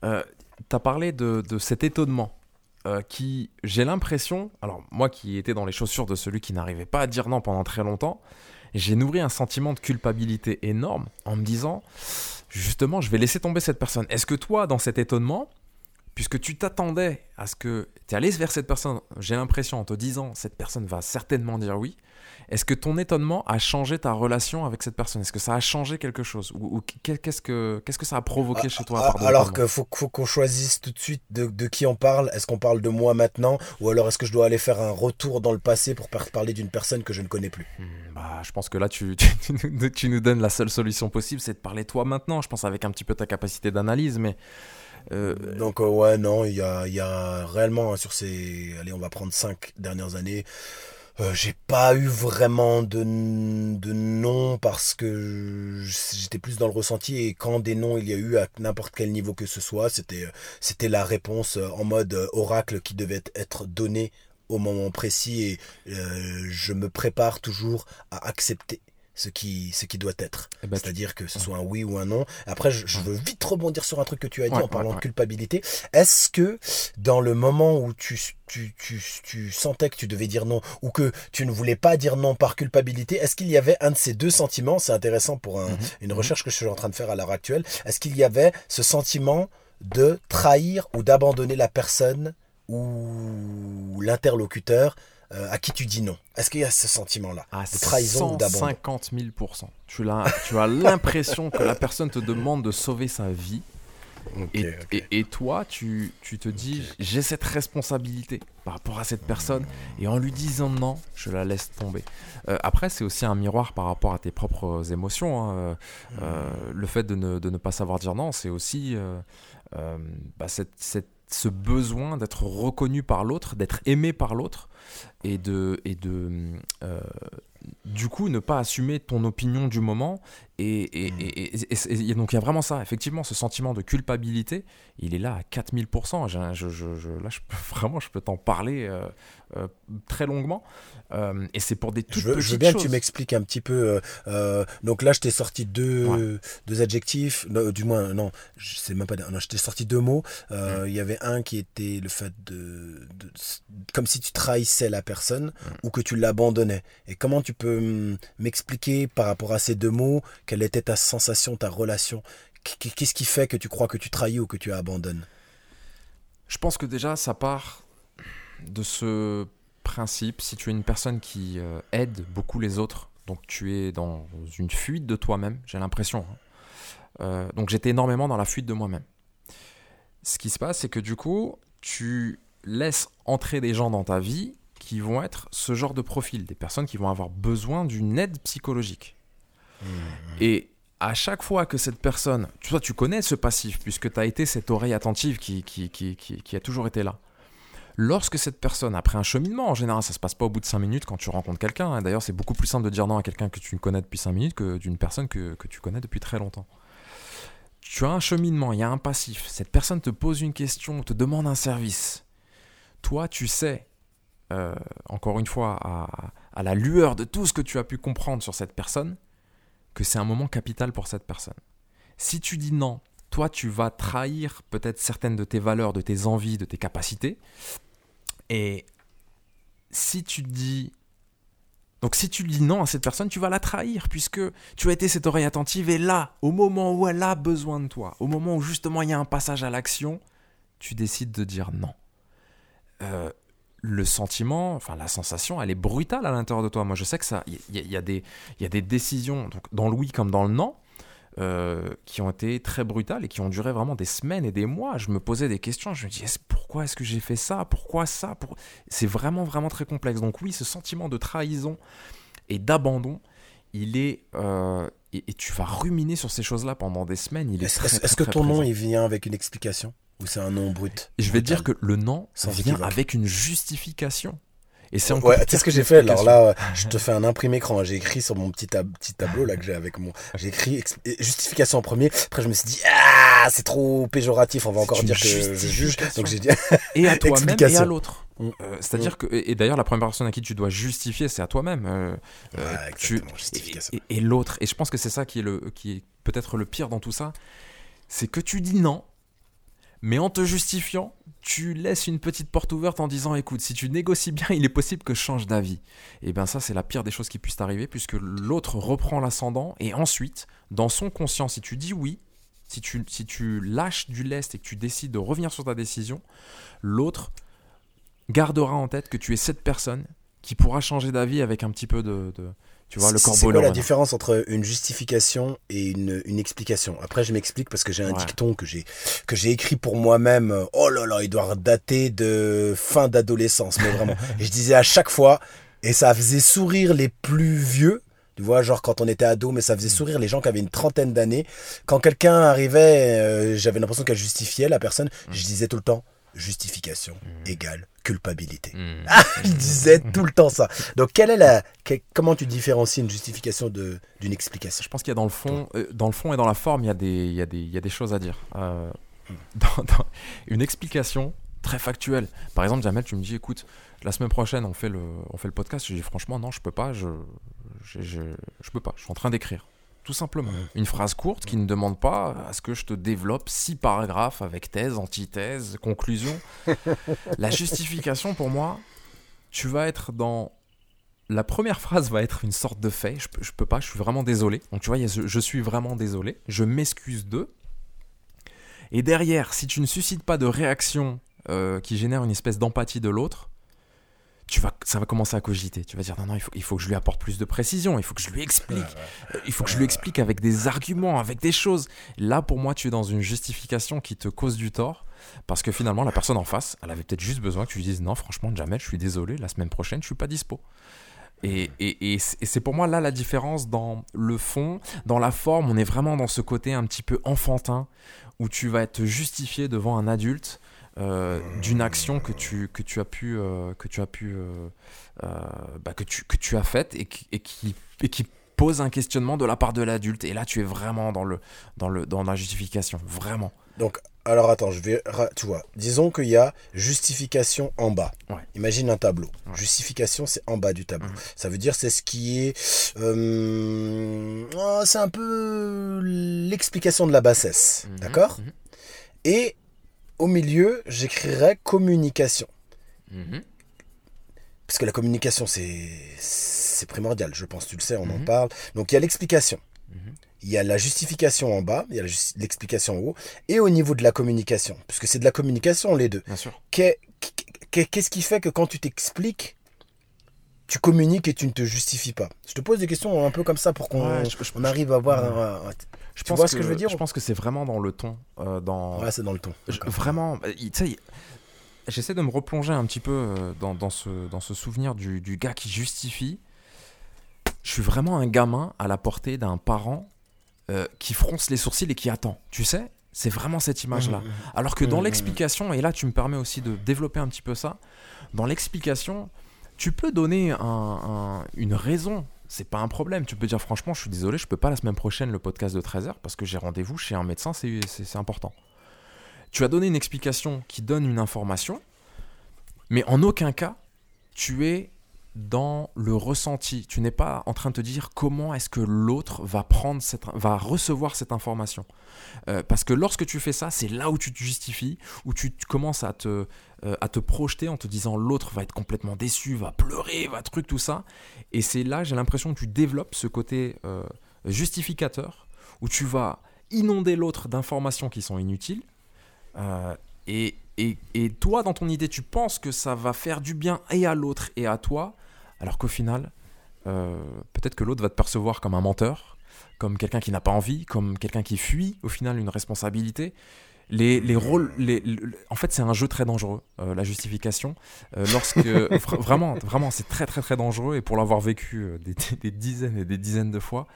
euh, tu as parlé de, cet étonnement euh, qui, j'ai l'impression, alors moi qui étais dans les chaussures de celui qui n'arrivait pas à dire non pendant très longtemps, j'ai nourri un sentiment de culpabilité énorme en me disant, justement, je vais laisser tomber cette personne. Est-ce que toi, dans cet étonnement, puisque tu t'attendais à ce que tu allé vers cette personne, j'ai l'impression en te disant, cette personne va certainement dire oui, est-ce que ton étonnement a changé ta relation avec cette personne? Est-ce que ça a changé quelque chose? Ou, ou qu'est- qu'est-ce que qu'est-ce que ça a provoqué chez toi Ah, Alors qu'il faut, faut qu'on choisisse tout de suite de, de qui on parle. Est-ce qu'on parle de moi maintenant? Ou alors est-ce que je dois aller faire un retour dans le passé pour par- parler d'une personne que je ne connais plus? Hmm, bah, je pense que là, tu, tu, tu nous- tu nous donnes la seule solution possible, c'est de parler toi maintenant. Je pense avec un petit peu ta capacité d'analyse, mais euh, Donc euh, ouais, non, il y a, il y a réellement hein, sur ces... Allez, on va prendre cinq dernières années. Euh, j'ai pas eu vraiment de, de nom parce que j'étais plus dans le ressenti et quand des noms il y a eu à n'importe quel niveau que ce soit, c'était c'était la réponse euh, en mode euh, oracle qui devait être donnée au moment précis et euh, je me prépare toujours à accepter ce qui, ce qui doit être. eh ben, C'est-à-dire que ce soit un oui ou un non. Après, je, je veux vite rebondir sur un truc que tu as dit Ouais, en parlant ouais, de culpabilité. Est-ce que dans le moment où tu, tu, tu, tu sentais que tu devais dire non ou que tu ne voulais pas dire non par culpabilité, est-ce qu'il y avait un de ces deux sentiments? C'est intéressant pour un- Mhm. une recherche que je suis en train de faire à l'heure actuelle. Est-ce qu'il y avait ce sentiment de trahir ou d'abandonner la personne ou l'interlocuteur euh, à qui tu dis non? Est-ce qu'il y a ce sentiment-là? À de trahison ou d'abandon? 150 000 Tu tu as l'impression que la personne te demande de sauver sa vie. Et, et- et toi, tu, tu te dis, j'ai cette responsabilité par rapport à cette personne, et en lui disant non, je la laisse tomber. Euh, après, c'est aussi un miroir par rapport à tes propres émotions. hein. Euh, euh, le fait de ne, de ne pas savoir dire non, c'est aussi euh, bah, cette- cette- ce besoin d'être reconnu par l'autre, d'être aimé par l'autre, et de, et de euh, du coup ne pas assumer ton opinion du moment. Et, et- et- et- et- donc il y a vraiment ça, effectivement, ce sentiment de culpabilité, il est là à 4000%. J'ai- Je, je- je- là, je peux, vraiment, je peux t'en parler euh, euh, très longuement. Euh, et c'est pour des toutes Je veux, petites je veux bien choses. que tu m'expliques un petit peu. euh, donc là, je t'ai sorti deux, Ouais. deux adjectifs. Non, du moins, non, je sais même pas. Non, je t'ai sorti deux mots. Euh, Mm. Il y avait un qui était le fait de, de- comme si tu trahissais la personne Mm. ou que tu l'abandonnais. Et comment tu peux hum, m'expliquer par rapport à ces deux mots quelle était ta sensation, ta relation? Qu- Qu'est-ce qui fait que tu crois que tu trahis ou que tu abandonnes? Je pense que déjà, ça part de ce principe. Si tu es une personne qui euh, aide beaucoup les autres, donc tu es dans une fuite de toi-même, j'ai l'impression. hein. Euh, donc j'étais énormément dans la fuite de moi-même. Ce qui se passe, c'est que du coup, tu laisses entrer des gens dans ta vie qui vont être ce genre de profil, des personnes qui vont avoir besoin d'une aide psychologique. Et à chaque fois que cette personne, toi tu connais ce passif, puisque tu as été cette oreille attentive qui, qui, qui, qui, qui a toujours été là. Lorsque cette personne, après un cheminement, en général, ça se passe pas au bout de 5 minutes quand tu rencontres quelqu'un. hein. D'ailleurs, c'est beaucoup plus simple de dire non à quelqu'un que tu connais depuis 5 minutes que d'une personne que, que tu connais depuis très longtemps. Tu as un cheminement, il y a un passif. Cette personne te pose une question, te demande un service. Toi, tu sais, euh, encore une fois, à, à la lueur de tout ce que tu as pu comprendre sur cette personne, que c'est un moment capital pour cette personne. Si tu dis non, toi, tu vas trahir peut-être certaines de tes valeurs, de tes envies, de tes capacités. Et si tu dis... Donc si tu dis non à cette personne, tu vas la trahir puisque tu as été cette oreille attentive et là, au moment où elle a besoin de toi, au moment où justement il y a un passage à l'action, tu décides de dire non. Euh, le sentiment, enfin la sensation, elle est brutale à l'intérieur de toi. Moi, je sais que ça, il y, y y a des décisions, donc dans le oui comme dans le non, euh, qui ont été très brutales et qui ont duré vraiment des semaines et des mois. Je me posais des questions, je me disais pourquoi est-ce que j'ai fait ça? Pourquoi ça? Pour- C'est vraiment, vraiment très complexe. Donc oui, ce sentiment de trahison et d'abandon, il est, euh, et, et tu vas ruminer sur ces choses-là pendant des semaines. Il est Est-ce que ton nom, il vient avec une explication? Ou c'est un nom brut? Je vais dire que le nom Sans vient équivoque. avec une justification. Et c'est encore Ouais, tu pire sais ce que j'ai fait Alors là, euh, je te fais un imprimé écran. J'ai écrit sur mon petit, tab- petit tableau là que j'ai avec mon. J'ai écrit justification en premier. Après, je me suis dit, ah, c'est trop péjoratif. On va encore dire que je juge. Donc j'ai dit, et à toi-même et à l'autre. Mm. Euh, C'est-à-dire que, et d'ailleurs, la première personne à qui tu dois justifier, c'est à toi-même. Euh, Ouais, tu- et- et l'autre, et je pense que c'est ça qui est, le, qui est peut-être le pire dans tout ça, c'est que tu dis non, mais en te justifiant, tu laisses une petite porte ouverte en disant écoute, si tu négocies bien, il est possible que je change d'avis. Et bien ça, c'est la pire des choses qui puissent t'arriver, puisque l'autre reprend l'ascendant, et ensuite, dans son conscient, si tu dis oui, si tu, lâches du lest et que tu décides de revenir sur ta décision, l'autre gardera en tête que tu es cette personne qui pourra changer d'avis avec un petit peu de- tu vois, le corbeau C'est quoi la différence entre une justification et une, une explication? Après, je m'explique parce que j'ai un Ouais. dicton que j'ai que j'ai écrit pour moi-même. Oh là là, il doit dater de fin d'adolescence, mais vraiment. Et je disais à chaque fois, et ça faisait sourire les plus vieux. Tu vois, genre quand on était ado, mais ça faisait sourire les gens qui avaient une trentaine d'années. Quand quelqu'un arrivait, euh, j'avais l'impression qu'elle justifiait la personne. Je disais tout le temps, justification égale culpabilité. Hmm. Il disait tout le temps ça. Donc, quelle est la, comment tu différencies une justification de d'une explication? Je pense qu'il y a dans le fond, euh, dans le fond et dans la forme, il y a des, il y a des, il y a des choses à dire. Euh, dans- dans une explication très factuelle. Par exemple, Jamel, tu me dis, écoute, la semaine prochaine, on fait le, on fait le podcast. Je dis franchement, non, je peux pas. Je, je, je, je peux pas. Je suis en train d'écrire. Tout simplement. Une phrase courte qui ne demande pas à ce que je te développe six paragraphes avec thèse, antithèse, conclusion. la justification, pour moi, tu vas être dans la première phrase va être une sorte de fait. Je, peux- je peux pas, je suis vraiment désolé. Donc tu vois, il y a ce- je suis vraiment désolé. Je m'excuse d'eux. Et derrière, si tu ne suscites pas de réaction euh, qui génère une espèce d'empathie de l'autre, tu vas, ça va commencer à cogiter. Tu vas dire non, non, il faut, il faut que je lui apporte plus de précision. Il faut que je lui explique. Euh, Il faut que je lui explique avec des arguments, avec des choses. Là, pour moi, tu es dans une justification qui te cause du tort. Parce que finalement, la personne en face, elle avait peut-être juste besoin que tu lui dises non, franchement, Jamel, je suis désolé, la semaine prochaine, je suis pas dispo. Et, et, et c'est et c'est pour moi là la différence dans le fond, dans la forme, on est vraiment dans ce côté un petit peu enfantin où tu vas être justifié devant un adulte euh, d'une action que tu, que tu as pu, euh, que tu as pu, euh, bah, que tu, que tu as faite et qui, et qui, et qui pose un questionnement de la part de l'adulte. Et là, tu es vraiment dans le, dans le, dans la justification, vraiment. Donc, alors attends, je vais, tu vois, disons qu'il y a justification en bas. Ouais. Imagine un tableau. Ouais. Justification, c'est en bas du tableau. Mhm. Ça veut dire c'est ce qui est, euh, oh, c'est un peu l'explication de la bassesse, Mhm, d'accord? Mhm, Et au milieu, j'écrirais communication. mhm. Parce que la communication, c'est primordial, je pense, tu le sais, on en Mhm. parle. Donc il y a l'explication. Mhm. Il y a la justification en bas, il y a l'explication en haut, et au niveau de la communication, puisque c'est de la communication les deux. Qu'est-ce qui fait que quand tu t'expliques, tu communiques et tu ne te justifies pas? Je te pose des questions un peu comme ça pour qu'on Ouais, je- arrive à avoir un... un- Je Tu pense vois ce que je veux dire Je pense que c'est vraiment dans le ton, euh, dans, Ouais, c'est dans le ton. Je- vraiment, il- tu sais, j'essaie de me replonger un petit peu euh, dans, dans ce, dans ce souvenir du, du gars qui justifie. Je suis vraiment un gamin à la portée d'un parent euh, qui fronce les sourcils et qui attend. Tu sais C'est vraiment cette image-là. Mhm. Alors que dans l'explication, et là tu me permets aussi de développer un petit peu ça, dans l'explication, tu peux donner un- un- une raison. C'est pas un problème. Tu peux dire franchement, je suis désolé, je peux pas la semaine prochaine le podcast de 13h parce que j'ai rendez-vous chez un médecin, c'est important. Tu as donné une explication qui donne une information, mais en aucun cas, tu es dans le ressenti. Tu n'es pas en train de te dire comment est-ce que l'autre va prendre cette, va recevoir cette information. Euh, parce que lorsque tu fais ça, c'est là où tu te justifies, où tu, commences à te, euh, à te projeter en te disant l'autre va être complètement déçu, va pleurer, va truc, tout ça. Et c'est là, j'ai l'impression que tu développes ce côté euh, justificateur, où tu vas inonder l'autre d'informations qui sont inutiles. Et, et, et toi, dans ton idée, tu penses que ça va faire du bien et à l'autre et à toi, alors qu'au final, euh, peut-être que l'autre va te percevoir comme un menteur, comme quelqu'un qui n'a pas envie, comme quelqu'un qui fuit au final une responsabilité. Les, les rôles, les, le- en fait, c'est un jeu très dangereux, euh, la justification. Euh, lorsque vra- vraiment, vraiment, c'est très très très dangereux. Et pour l'avoir vécu des, des dizaines et des dizaines de fois,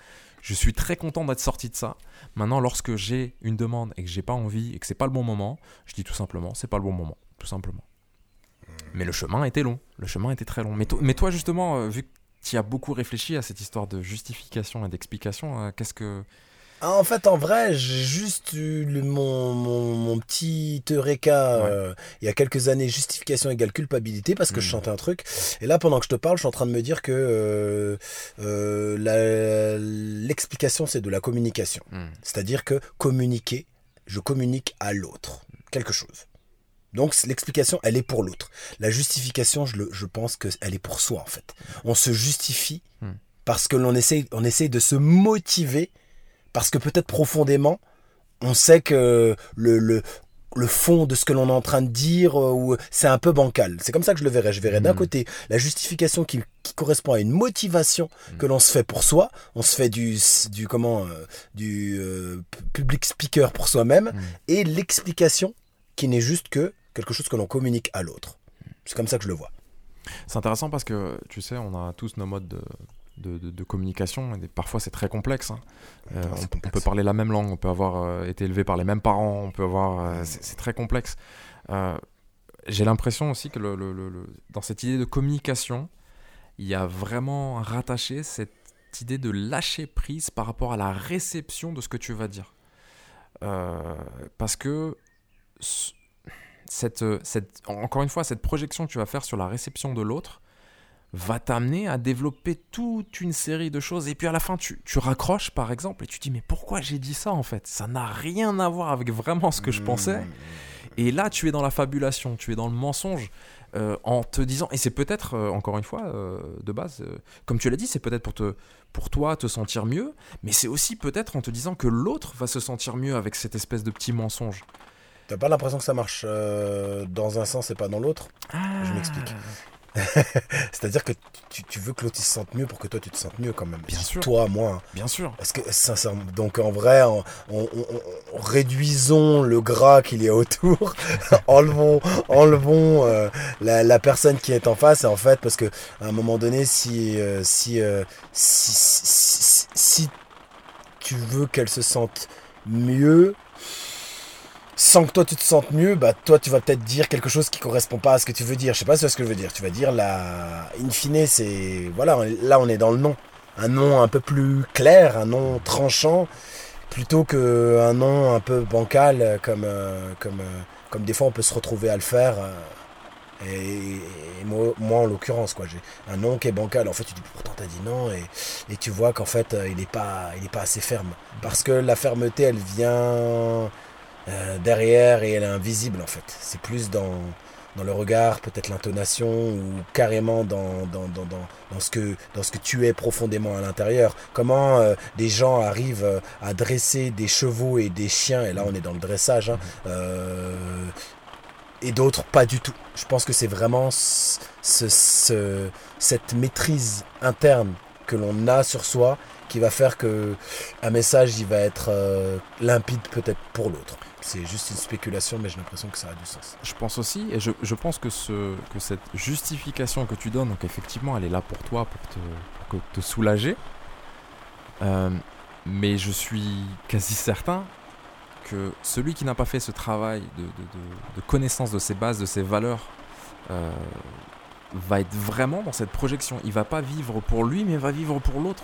Je suis très content d'être sorti de ça. Maintenant, lorsque j'ai une demande et que j'ai pas envie et que c'est pas le bon moment, je dis tout simplement, c'est pas le bon moment, tout simplement. Mais le chemin était long, le chemin était très long. Mais, to- mais toi, justement, euh, vu que tu as beaucoup réfléchi à cette histoire de justification et d'explication, euh, qu'est-ce que. Ah, en fait, en vrai, j'ai juste eu le- mon, mon, mon petit Eureka Ouais. euh, il y a quelques années, justification égale culpabilité, parce que je Mhm. chantais un truc. Et là, pendant que je te parle, je suis en train de me dire que euh, euh, l'explication, c'est de la communication. Hmm. C'est-à-dire que communiquer, je communique à l'autre quelque chose. Donc l'explication, elle est pour l'autre. La justification, je, le- je pense qu'elle est pour soi en fait. On se justifie Hmm. parce que l'on essaye, on essaye de se motiver parce que peut-être profondément, on sait que le, le, le fond de ce que l'on est en train de dire, euh, ou c'est un peu bancal. C'est comme ça que je le verrais. Je verrais d'un Hmm. côté la justification qui, qui correspond à une motivation que l'on se fait pour soi. On se fait du, du comment, euh, du euh, pu- public speaker pour soi-même, Hmm. et l'explication qui n'est juste que quelque chose que l'on communique à l'autre. C'est comme ça que je le vois. C'est intéressant parce que, tu sais, on a tous nos modes de, de, de- de communication. Et parfois, c'est très complexe. hein. Euh, on, peut parler la même langue, on peut avoir euh, été élevé par les mêmes parents, on peut avoir. euh, c'est très complexe. J'ai l'impression aussi que le, le- le- le- dans cette idée de communication, il y a vraiment rattaché cette idée de lâcher prise par rapport à la réception de ce que tu vas dire. Parce que ce- cette, cette, encore une fois, cette projection que tu vas faire sur la réception de l'autre va t'amener à développer toute une série de choses. Et puis à la fin, tu, tu raccroches par exemple et tu dis mais pourquoi j'ai dit ça en fait? Ça n'a rien à voir avec vraiment ce que je pensais. Et là, tu es dans la fabulation, tu es dans le mensonge, euh, en te disant, et c'est peut-être, euh, encore une fois, euh, de base, comme tu l'as dit, c'est peut-être pour, te, pour toi te sentir mieux, mais c'est aussi peut-être en te disant que l'autre va se sentir mieux avec cette espèce de petit mensonge. T'as pas l'impression que ça marche euh, dans un sens et pas dans l'autre? Je m'explique. C'est-à-dire que tu, tu veux que l'autre se sente mieux pour que toi tu te sentes mieux quand même. Bien sûr. Toi, moi. hein. Bien sûr. Est-ce que sincèrement, donc en vrai, on, on- on- on- réduisons le gras qu'il y a autour, enlevons, enlevons euh, la, la personne qui est en face. Et en fait, parce que à un moment donné, si euh, si, euh, si, si, si- si tu veux qu'elle se sente mieux, sans que toi tu te sentes mieux, bah toi tu vas peut-être dire quelque chose qui correspond pas à ce que tu veux dire. Je sais pas ce que je veux dire. Tu vas dire la, in fine, c'est voilà, là on est dans le nom un nom un peu plus clair, un nom tranchant, plutôt qu'un nom un peu bancal comme, euh, comme, euh, comme des fois on peut se retrouver à le faire. euh, et, moi, en l'occurrence, quoi, j'ai un nom qui est bancal. En fait, tu dis pourtant t'as dit non, et, et tu vois qu'en fait il n'est pas, il est pas assez ferme. Parce que la fermeté, elle vient euh, derrière et elle est invisible en fait. C'est plus dans, dans le regard, peut-être l'intonation, ou carrément dans, dans, dans, dans, ce que, dans ce que tu es profondément à l'intérieur. Comment euh, des gens arrivent euh, à dresser des chevaux et des chiens, et là on est dans le dressage, hein, euh, et d'autres pas du tout. Je pense que c'est vraiment ce- ce- cette maîtrise interne que l'on a sur soi qui va faire que un message il va être euh, limpide peut-être pour l'autre. C'est juste une spéculation, mais j'ai l'impression que ça a du sens. Je pense aussi, et je, je pense que, ce, que cette justification que tu donnes, donc effectivement, elle est là pour toi, pour te, pour te soulager. Euh, mais je suis quasi certain que celui qui n'a pas fait ce travail de, de- de- connaissance de ses bases, de ses valeurs, euh, va être vraiment dans cette projection. Il va pas vivre pour lui, mais va vivre pour l'autre.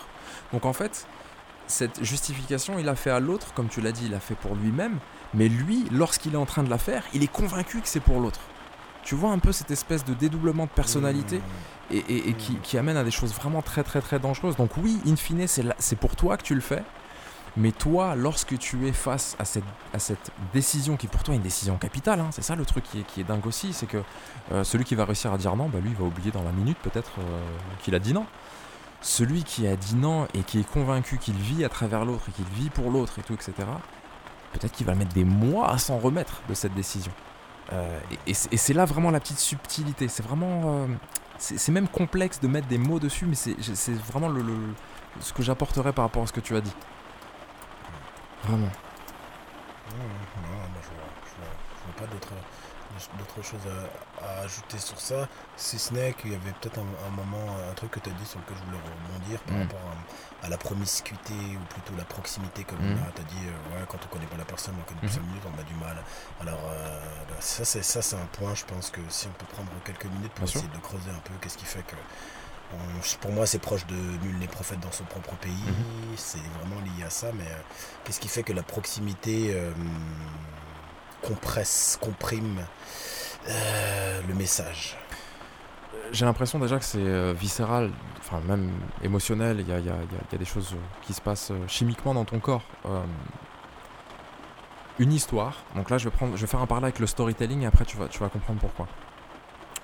Donc en fait, cette justification, il l'a fait à l'autre, comme tu l'as dit, il l'a fait pour lui-même. Mais lui, lorsqu'il est en train de la faire, il est convaincu que c'est pour l'autre. Tu vois un peu cette espèce de dédoublement de personnalité et, et- et qui, qui amène à des choses vraiment très très très dangereuses. Donc oui, in fine, c'est pour toi que tu le fais. Mais toi, lorsque tu es face à cette, à cette décision qui pour toi est une décision capitale, hein, c'est ça le truc qui est, qui est dingue aussi, c'est que euh, celui qui va réussir à dire non, bah lui il va oublier dans la minute peut-être euh, qu'il a dit non. Celui qui a dit non et qui est convaincu qu'il vit à travers l'autre et qu'il vit pour l'autre et tout, etc., peut-être qu'il va mettre des mois à s'en remettre de cette décision. Euh, et c'est là vraiment la petite subtilité. C'est vraiment. euh, c'est même complexe de mettre des mots dessus, mais c'est vraiment le, ce que j'apporterais par rapport à ce que tu as dit. Vraiment. Non, non, je vois, je pas d'autre d'autres choses à, ajouter sur ça, si ce n'est qu'il y avait peut-être un, moment, un truc que tu as dit sur lequel je voulais rebondir par mm. rapport à, la promiscuité ou plutôt la proximité comme mm. Tu as dit, euh, ouais, quand on connaît pas la personne, on connaît plus 5 mm-hmm. minutes, on a du mal. Alors, euh, ça, c'est un point, je pense que si on peut prendre quelques minutes pour essayer de creuser un peu, qu'est-ce qui fait que pour moi, c'est proche de nul n'est prophète dans son propre pays. Mhm. C'est vraiment lié à ça. Mais euh, qu'est-ce qui fait que la proximité compresse, comprime euh, le message J'ai l'impression déjà que c'est viscéral, enfin même émotionnel. Il y a, des choses qui se passent chimiquement dans ton corps. une histoire. Donc là, je vais, faire un parallèle avec le storytelling et après, tu vas, comprendre pourquoi.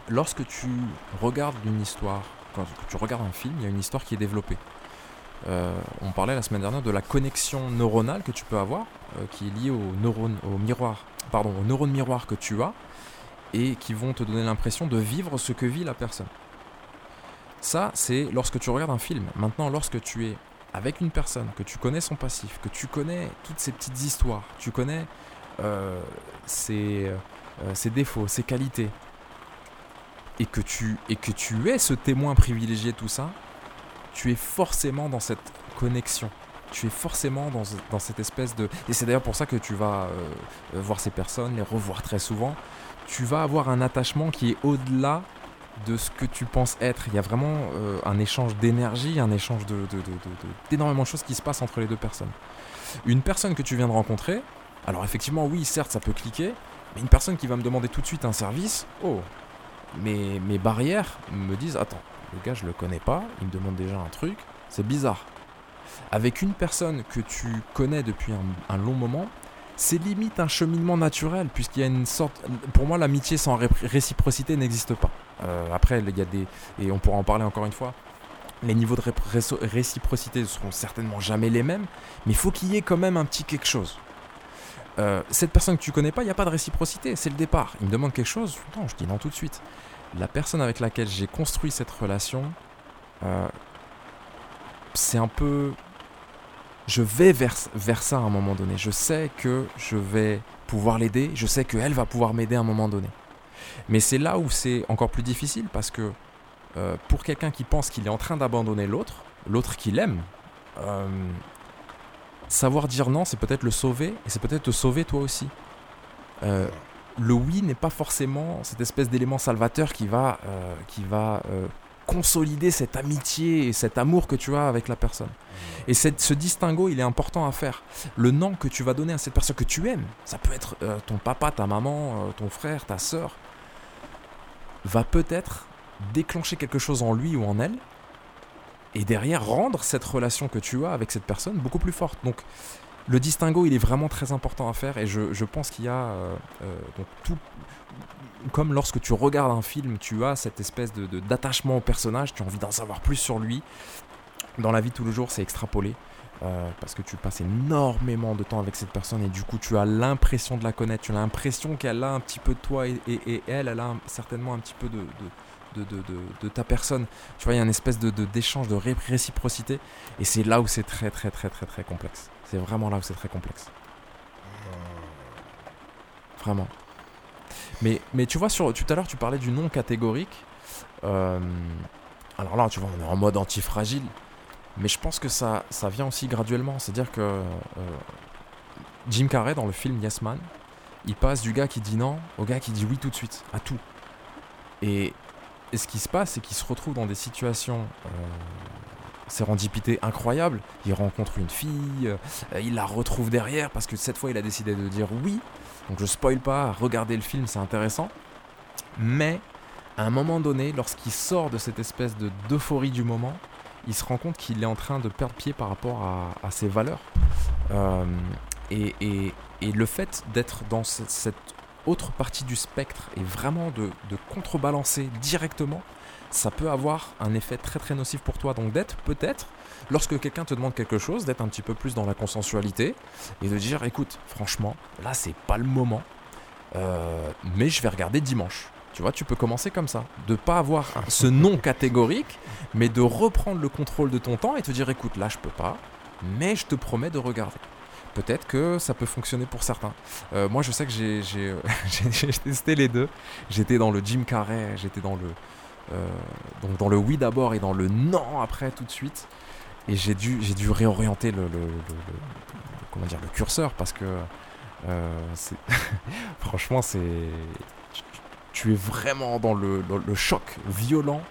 Lorsque tu regardes une histoire quand tu regardes un film, il y a une histoire qui est développée. Euh, on parlait la semaine dernière de la connexion neuronale que tu peux avoir, euh, qui est liée aux neurones, au miroir, pardon, aux neurones miroirs que tu as, et qui vont te donner l'impression de vivre ce que vit la personne. Ça, c'est lorsque tu regardes un film. Maintenant, lorsque tu es avec une personne, que tu connais son passif, que tu connais toutes ces petites histoires, tu connais euh, ses, ses défauts, ses qualités, et que tu, et que tu es ce témoin privilégié de tout ça, tu es forcément dans cette connexion. Tu es forcément dans, cette espèce de... Et c'est d'ailleurs pour ça que tu vas euh, voir ces personnes, les revoir très souvent. Tu vas avoir un attachement qui est au-delà de ce que tu penses être. Il y a vraiment euh, un échange d'énergie, un échange d'énormément de, choses qui se passent entre les deux personnes. Une personne que tu viens de rencontrer, alors effectivement oui, certes ça peut cliquer, mais une personne qui va me demander tout de suite un service, oh, mes, mes barrières me disent Attends, le gars, je le connais pas, il me demande déjà un truc, c'est bizarre. Avec une personne que tu connais depuis un, long moment, c'est limite un cheminement naturel, puisqu'il y a une sorte. Pour moi, l'amitié sans réciprocité n'existe pas. Euh, après, il y a des. Et on pourra en parler encore une fois. Les niveaux de réciprocité ne seront certainement jamais les mêmes, mais il faut qu'il y ait quand même un petit quelque chose. Euh, cette personne que tu connais pas, il n'y a pas de réciprocité, c'est le départ. Il me demande quelque chose, non, je dis non tout de suite. La personne avec laquelle j'ai construit cette relation, euh, c'est un peu... Je vais vers, vers ça à un moment donné. Je sais que je vais pouvoir l'aider, je sais qu'elle va pouvoir m'aider à un moment donné. Mais c'est là où c'est encore plus difficile parce que euh, pour quelqu'un qui pense qu'il est en train d'abandonner l'autre, l'autre qu'il aime, savoir dire non, c'est peut-être le sauver, et c'est peut-être te sauver toi aussi. Euh, le oui n'est pas forcément cette espèce d'élément salvateur qui va, euh, qui va euh, consolider cette amitié et cet amour que tu as avec la personne. Et ce distinguo, il est important à faire. Le non que tu vas donner à cette personne que tu aimes, ça peut être ton papa, ta maman, ton frère, ta soeur, va peut-être déclencher quelque chose en lui ou en elle et derrière rendre cette relation que tu as avec cette personne beaucoup plus forte. Donc le distinguo, il est vraiment très important à faire et je, je pense qu'il y a euh, euh, donc tout comme lorsque tu regardes un film, tu as cette espèce de, d'attachement au personnage, tu as envie d'en savoir plus sur lui. Dans la vie de tous les jours, c'est extrapolé. Euh, parce que tu passes énormément de temps avec cette personne et du coup tu as l'impression de la connaître, tu as l'impression qu'elle a un petit peu de toi et, elle, elle a certainement un petit peu de, de, ta personne. Tu vois, il y a une espèce de, d'échange, de, réciprocité. Et c'est là où c'est très, très, très, très, très complexe. C'est vraiment là où c'est très complexe. Vraiment. Mais, mais tu vois, sur, tout à l'heure, tu parlais du non catégorique. Euh, alors là, tu vois, on est en mode antifragile. Mais je pense que ça, ça vient aussi graduellement. C'est-à-dire que euh, Jim Carrey, dans le film Yes Man, il passe du gars qui dit non au gars qui dit oui tout de suite, à tout. Et ce qui se passe, c'est qu'il se retrouve dans des situations euh, sérendipité incroyables. Il rencontre une fille, euh, il la retrouve derrière parce que cette fois il a décidé de dire oui. Donc je spoil pas, regardez le film, c'est intéressant. Mais à un moment donné, lorsqu'il sort de cette espèce de d'euphorie du moment, il se rend compte qu'il est en train de perdre pied par rapport à, ses valeurs. Euh, et, le fait d'être dans cette autre partie du spectre et vraiment de, contrebalancer directement, ça peut avoir un effet très très nocif pour toi. Donc d'être peut-être, lorsque quelqu'un te demande quelque chose, d'être un petit peu plus dans la consensualité et de dire écoute, franchement, là c'est pas le moment, euh, mais je vais regarder dimanche. Tu vois, tu peux commencer comme ça, de pas avoir ce non catégorique, mais de reprendre le contrôle de ton temps et te dire écoute, là je peux pas, mais je te promets de regarder. peut-être que ça peut fonctionner pour certains. Euh, moi, je sais que j'ai, euh, j'ai- testé les deux. J'étais dans le Jim Carrey, j'étais dans le, donc dans le oui d'abord et dans le non après tout de suite. Et j'ai dû, j'ai dû réorienter le, comment dire, le curseur parce que euh, franchement, c'est, tu, es vraiment dans le, le choc violent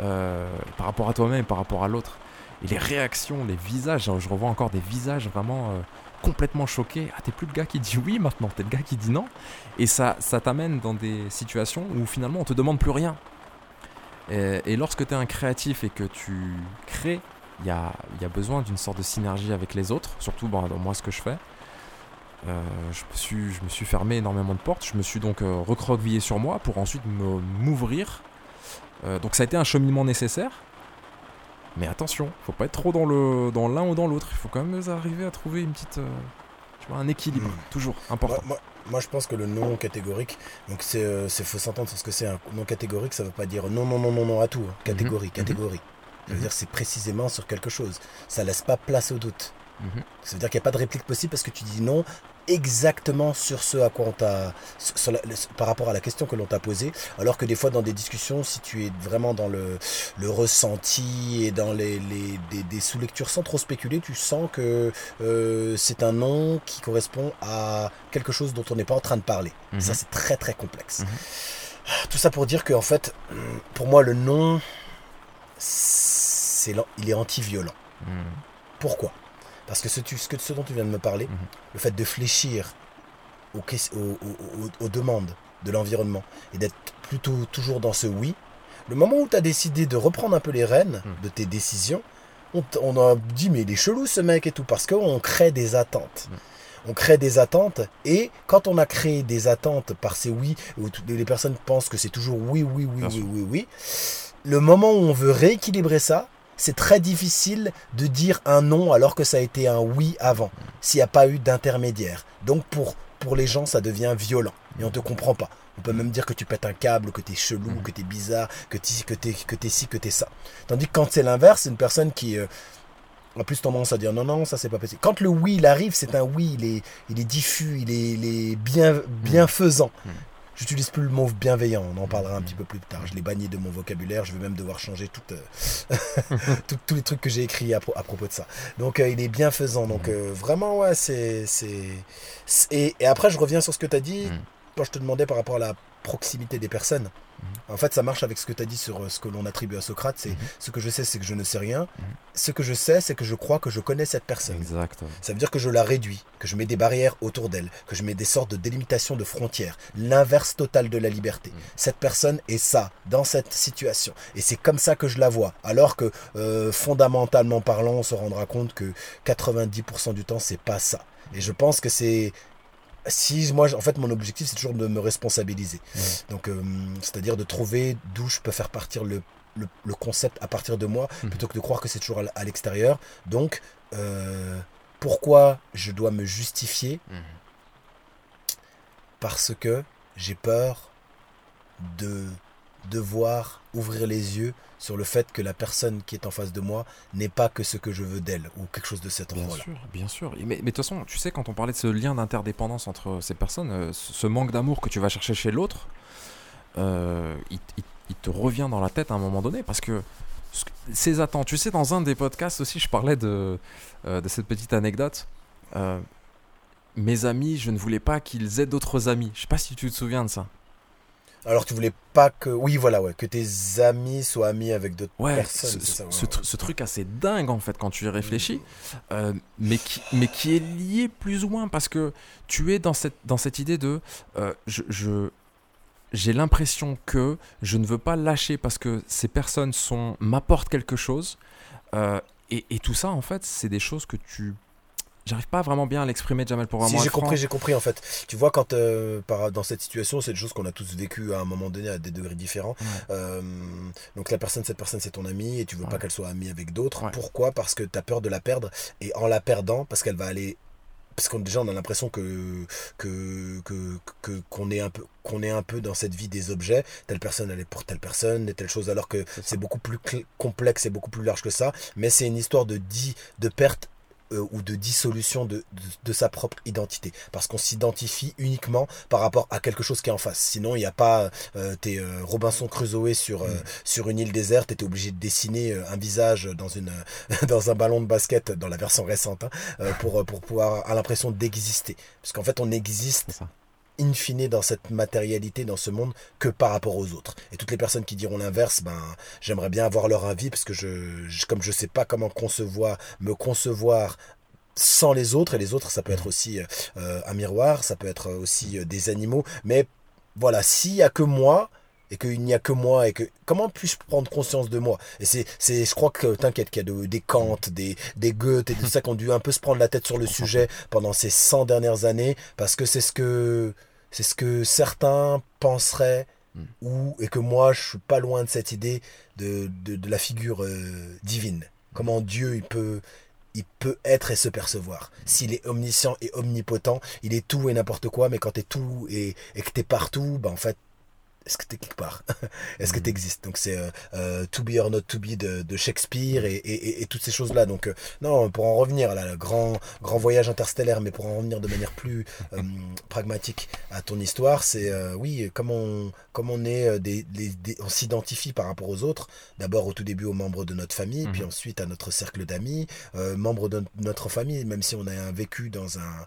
euh, par rapport à toi-même et par rapport à l'autre. Et les réactions, les visages, je revois encore des visages vraiment euh, complètement choqués. Ah, t'es plus le gars qui dit oui maintenant, t'es le gars qui dit non. Et ça, ça t'amène dans des situations où finalement on te demande plus rien. Et, et lorsque tu es un créatif et que tu crées, il y a, il y a besoin d'une sorte de synergie avec les autres, surtout bon, dans moi ce que je fais. Euh, je, me suis, je me suis fermé énormément de portes, je me suis donc euh, recroquevillé sur moi pour ensuite m'ouvrir. Euh, donc ça a été un cheminement nécessaire. Mais attention, faut pas être trop dans l'un ou dans l'autre. Il faut quand même arriver à trouver une petite, euh, tu vois, un équilibre, Mm. toujours important. moi- moi, je pense que le non catégorique, donc c'est euh, faut s'entendre sur ce que c'est un non catégorique, ça veut pas dire non, non, non, non, non à tout. hein. Catégorie, Mhm. catégorie. Ça veut Mhm. dire que c'est précisément sur quelque chose. Ça laisse pas place au doute. Mhm. Ça veut dire qu'il n'y a pas de réplique possible parce que tu dis non exactement sur ce à quoi on t'a. sur- la- par rapport à la question que l'on t'a posée. Alors que des fois, dans des discussions, si tu es vraiment dans le, le ressenti et dans les, les- des, des sous-lectures sans trop spéculer, tu sens que euh, c'est un non qui correspond à quelque chose dont on n'est pas en train de parler. Mhm. Ça, c'est très très complexe. Mhm. Tout ça pour dire que, en fait, pour moi, le non, c'est, il est anti-violent. Mhm. Pourquoi? Parce que ce, que ce dont tu viens de me parler, Mhm. le fait de fléchir aux, ques- aux- aux- aux- aux demandes de l'environnement et d'être plutôt toujours dans ce oui, le moment où tu as décidé de reprendre un peu les rênes Mhm. de tes décisions, on, a dit mais il est chelou ce mec et tout parce qu'on crée des attentes. Mhm. On crée des attentes et quand on a créé des attentes par ces oui, où les personnes pensent que c'est toujours oui, oui, oui, Bien oui, sûr. oui, oui, le moment où on veut rééquilibrer ça, c'est très difficile de dire un non alors que ça a été un oui avant, s'il n'y a pas eu d'intermédiaire. Donc pour, pour les gens, ça devient violent et on te comprend pas. On peut même dire que tu pètes un câble, que tu es chelou, Mhm. que tu es bizarre, que tu que t'es, que t'es ci, que tu es ça. Tandis que quand c'est l'inverse, c'est une personne qui euh, a plus tendance à dire non, non, ça c'est pas possible. Quand le oui il arrive, c'est un oui, il est, il est diffus, il est, il est bien, bienfaisant. J'utilise plus le mot bienveillant, on en parlera un petit peu plus tard. Je l'ai banni de mon vocabulaire, je vais même devoir changer tout, euh, tout- tous les trucs que j'ai écrits à, pro- à propos de ça. Donc euh, il est bienfaisant, donc Mhm. euh, vraiment ouais, c'est... Et, et après je reviens sur ce que tu as dit, Mhm. quand je te demandais par rapport à la proximité des personnes. En fait, ça marche avec ce que tu as dit sur euh, ce que l'on attribue à Socrate. C'est Mhm. ce que je sais, c'est que je ne sais rien. Mhm. Ce que je sais, c'est que je crois que je connais cette personne. Exact. Ça veut dire que je la réduis, que je mets des barrières autour d'elle, que je mets des sortes de délimitations de frontières, l'inverse total de la liberté. Mhm. Cette personne est ça, dans cette situation. Et c'est comme ça que je la vois. Alors que, euh, fondamentalement parlant, on se rendra compte que 90% du temps, c'est pas ça. Et je pense que c'est. Si moi, en fait, mon objectif, c'est toujours de me responsabiliser. Ouais. Donc, euh, c'est-à-dire de trouver d'où je peux faire partir le, le, le concept à partir de moi, Mhm. plutôt que de croire que c'est toujours à à l'extérieur. Donc, euh, pourquoi je dois me justifier Mhm. Parce que j'ai peur de devoir ouvrir les yeux sur le fait que la personne qui est en face de moi n'est pas que ce que je veux d'elle, ou quelque chose de cet Bien ordre-là. sûr, bien sûr. Mais mais de toute façon, tu sais, quand on parlait de ce lien d'interdépendance entre ces personnes, euh, ce manque d'amour que tu vas chercher chez l'autre, euh, il, il- il te revient dans la tête à un moment donné parce que ce que- ces attentes, tu sais, dans un des podcasts aussi, je parlais de, euh, de cette petite anecdote. Euh, mes amis, je ne voulais pas qu'ils aient d'autres amis. Je sais pas si tu te souviens de ça. Alors tu voulais pas que... Oui, voilà, ouais, que tes amis soient amis avec d'autres Ouais, personnes. ce, ça, ouais, ce ce truc assez dingue en fait quand tu y réfléchis, euh, mais, qui, mais qui est lié plus ou moins parce que tu es dans cette, dans cette idée de euh, je, je- j'ai l'impression que je ne veux pas lâcher parce que ces personnes sont m'apportent quelque chose euh, et, et tout ça en fait c'est des choses que tu j'arrive pas vraiment bien à l'exprimer Jamel pour vraiment Si j'ai compris, j'ai compris en fait. Tu vois, quand euh, par, dans cette situation, c'est des choses qu'on a tous vécues à un moment donné à des degrés différents. Ouais. Euh, donc la personne, cette personne, c'est ton amie et tu veux pas qu'elle soit amie avec d'autres. Ouais. Pourquoi? Parce que tu as peur de la perdre et en la perdant, parce qu'elle va aller. Parce qu'on déjà on a l'impression que que qu'on est un peu qu'on est un peu dans cette vie des objets. Telle personne elle est pour telle personne et telle chose alors que C'est beaucoup plus complexe et beaucoup plus large que ça. Mais c'est une histoire de dit de perte euh, ou de dissolution de, de, sa propre identité. Parce qu'on s'identifie uniquement par rapport à quelque chose qui est en face. Sinon, il n'y a pas, euh, t'es euh, Robinson Crusoe sur, mm. sur une île déserte, t'étais obligé de dessiner un visage dans, une, dans un ballon de basket, dans la version récente, hein, pour, pour pouvoir avoir l'impression d'exister. Parce qu'en fait, on existe in fine dans cette matérialité, dans ce monde, que par rapport aux autres. Et toutes les personnes qui diront l'inverse, ben, j'aimerais bien avoir leur avis, parce que je, comme je sais pas comment concevoir, me concevoir sans les autres, et les autres, ça peut être aussi euh, un miroir, ça peut être aussi euh, des animaux, mais voilà, s'il y a que moi, et qu'il n'y a que moi et que comment puis-je prendre conscience de moi? Et c'est c'est je crois que t'inquiète qu'il y a des Kant des des Goethe et tout ça qui ont dû un peu se prendre la tête sur le sujet pendant ces 100 dernières années parce que c'est ce que c'est ce que certains penseraient hmm. ou et que moi je suis pas loin de cette idée de, de, la figure euh, divine. Comment Dieu il peut il peut être et se percevoir. S'il est omniscient et omnipotent, il est tout et n'importe quoi, mais quand tu es tout et, et que tu es partout, ben en fait, est-ce que tu es quelque part? Est-ce que mm. tu existes Donc c'est euh, euh, To Be or Not To Be de, Shakespeare et, et, et, toutes ces choses-là. Donc euh, non, pour en revenir, là, le grand, grand voyage interstellaire, mais pour en revenir de manière plus pragmatique à ton histoire, c'est oui, comme on, comme on est des, on s'identifie par rapport aux autres, d'abord au tout début aux membres de notre famille, puis mm-hmm. ensuite à notre cercle d'amis, membres de notre famille, même si on a vécu dans un...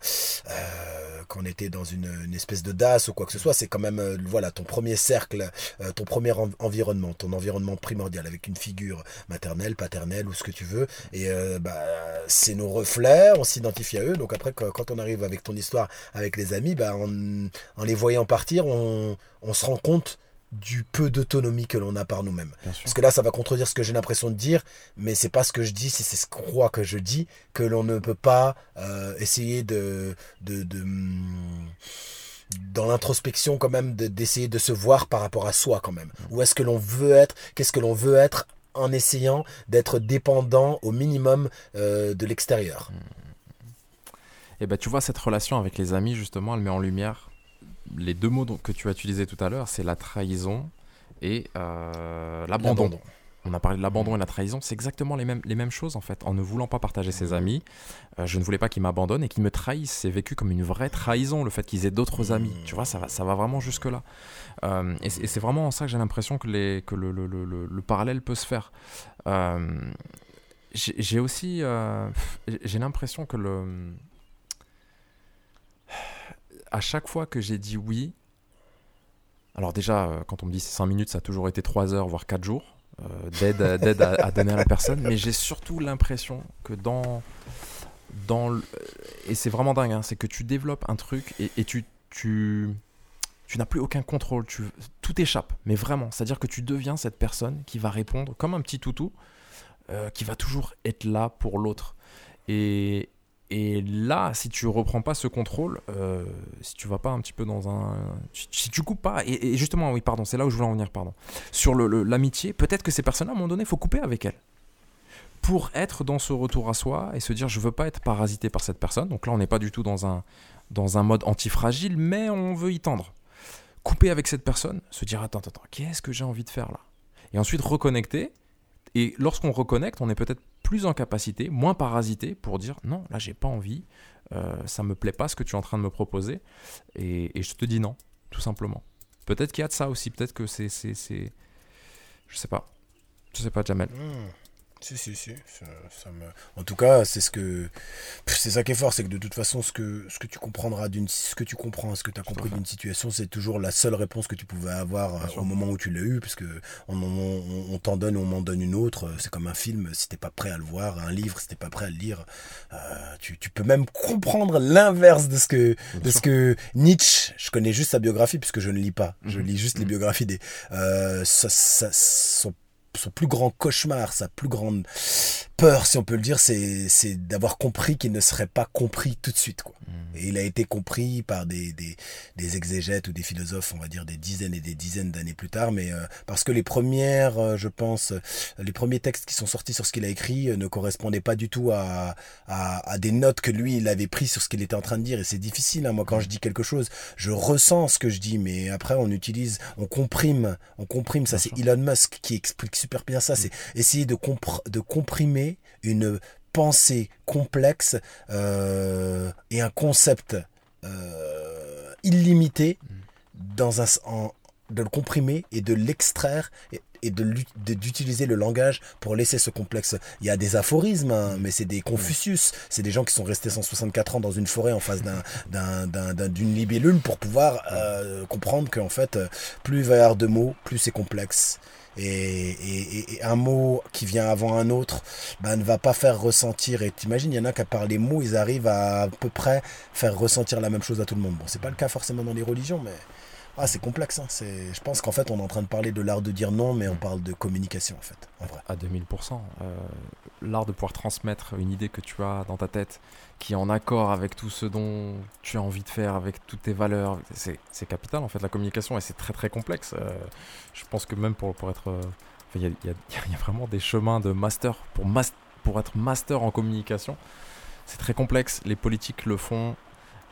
qu'on était dans une, une, espèce de DAS ou quoi que ce soit, c'est quand même, voilà, ton premier cercle, euh, ton premier environnement, ton environnement primordial avec une figure maternelle, paternelle ou ce que tu veux. Et euh, bah, c'est nos reflets, on s'identifie à eux. Donc après, quand on arrive avec ton histoire avec les amis, bah, en, les voyant partir, on, se rend compte du peu d'autonomie que l'on a par nous-mêmes. Parce que là, ça va contredire ce que j'ai l'impression de dire, mais c'est pas ce que je dis, c'est ce que je crois que je dis, que l'on ne peut pas euh, essayer de, de, de dans l'introspection quand même d'essayer de, se voir par rapport à soi quand même. Où est-ce que l'on veut être? Qu'est-ce que l'on veut être en essayant d'être dépendant au minimum euh, de l'extérieur? Et eh ben tu vois cette relation avec les amis justement, elle met en lumière les deux mots que tu as utilisés tout à l'heure, c'est la trahison et euh, l'abandon on a parlé de l'abandon et de la trahison, c'est exactement les mêmes, les mêmes choses en fait. En ne voulant pas partager ses amis, euh, je ne voulais pas qu'ils m'abandonnent et qu'ils me trahissent. C'est vécu comme une vraie trahison le fait qu'ils aient d'autres amis. Tu vois, ça va, ça va vraiment jusque-là. Euh, et c'est vraiment en ça que j'ai l'impression que, les, que le, le, le, parallèle peut se faire. Euh, j'ai aussi. j'ai l'impression que le. À chaque fois que j'ai dit oui, alors déjà, quand on me dit 5 minutes, ça a toujours été 3 heures, voire 4 jours. Euh, d'aide à, donner à la personne, mais j'ai surtout l'impression que dans, dans le, et c'est vraiment dingue, hein, c'est que tu développes un truc et, tu, tu, tu n'as plus aucun contrôle, tout échappe, mais vraiment, c'est-à-dire que tu deviens cette personne qui va répondre comme un petit toutou, euh, qui va toujours être là pour l'autre. Et, et là, si tu reprends pas ce contrôle, euh, si tu vas pas un petit peu dans un, si tu coupes pas, et, justement, oui, pardon, c'est là où je voulais en venir, pardon, sur l'amitié, peut-être que ces personnes-là, à un moment donné, faut couper avec elles pour être dans ce retour à soi et se dire, je veux pas être parasité par cette personne. Donc là, on n'est pas du tout dans un dans un mode antifragile, mais on veut y tendre. Couper avec cette personne, se dire, attends, attends, qu'est-ce que j'ai envie de faire là? Et ensuite reconnecter. Et lorsqu'on reconnecte, on est peut-être plus en capacité, moins parasité pour dire non, là j'ai pas envie, euh, ça me plaît pas ce que tu es en train de me proposer, et, je te dis non, tout simplement. Peut-être qu'il y a de ça aussi, peut-être que c'est, c'est, je sais pas, je sais pas, Jamel. Hmm. Si, si, si. Ça, me... En tout cas, c'est ce que. C'est ça qui est fort, c'est que de toute façon, ce que, ce que tu comprendras d'une. Ce que tu comprends, ce que tu as compris d'une situation, c'est toujours la seule réponse que tu pouvais avoir euh, au moment où tu l'as eu, puisque on, on, t'en donne ou on m'en donne une autre. C'est comme un film, si t'es pas prêt à le voir, un livre, si t'es pas prêt à le lire, euh, tu, tu, peux même comprendre l'inverse de ce que, de ce que Nietzsche, je connais juste sa biographie, puisque je ne lis pas. Je mhm. lis juste les mhm. biographies des. Euh, ça, ça, son son plus grand cauchemar, sa plus grande peur, si on peut le dire, c'est, c'est d'avoir compris qu'il ne serait pas compris tout de suite. Quoi. Mmh. Et il a été compris par des, des, des, exégètes ou des philosophes, on va dire des dizaines et des dizaines d'années plus tard, mais euh, parce que les premières, euh, je pense, les premiers textes qui sont sortis sur ce qu'il a écrit euh, ne correspondaient pas du tout à, à, à, des notes que lui, il avait pris sur ce qu'il était en train de dire. Et c'est difficile, hein. moi, quand je dis quelque chose, je ressens ce que je dis, mais après, on utilise, on comprime, on comprime, ça c'est Elon Musk qui explique super bien ça, c'est essayer de, de comprimer une pensée complexe euh, et un concept euh, illimité dans un, en- de le comprimer et de l'extraire et, et de d'utiliser le langage pour laisser ce complexe. Il y a des aphorismes, hein, mais c'est des Confucius. C'est des gens qui sont restés 164 ans dans une forêt en face d'un- d'un- d'une libellule pour pouvoir euh, comprendre qu'en fait, euh, plus il va y avoir de mots, plus c'est complexe. Et, un mot qui vient avant un autre ben, ne va pas faire ressentir. Et t'imagines, il y en a qui, par les mots, ils arrivent à à peu près faire ressentir la même chose à tout le monde. Bon, c'est pas le cas forcément dans les religions, mais ah, c'est complexe. Hein. C'est, je pense qu'en fait, on est en train de parler de l'art de dire non, mais on parle de communication, en fait, en. À 2000%. Euh, L'art de pouvoir transmettre une idée que tu as dans ta tête, qui est en accord avec tout ce dont tu as envie de faire, avec toutes tes valeurs, c'est capital en fait la communication et c'est très très complexe. Euh, je pense que même pour, pour être... euh, Il y, a, vraiment des chemins de master pour, pour être master en communication. C'est très complexe. Les politiques le font.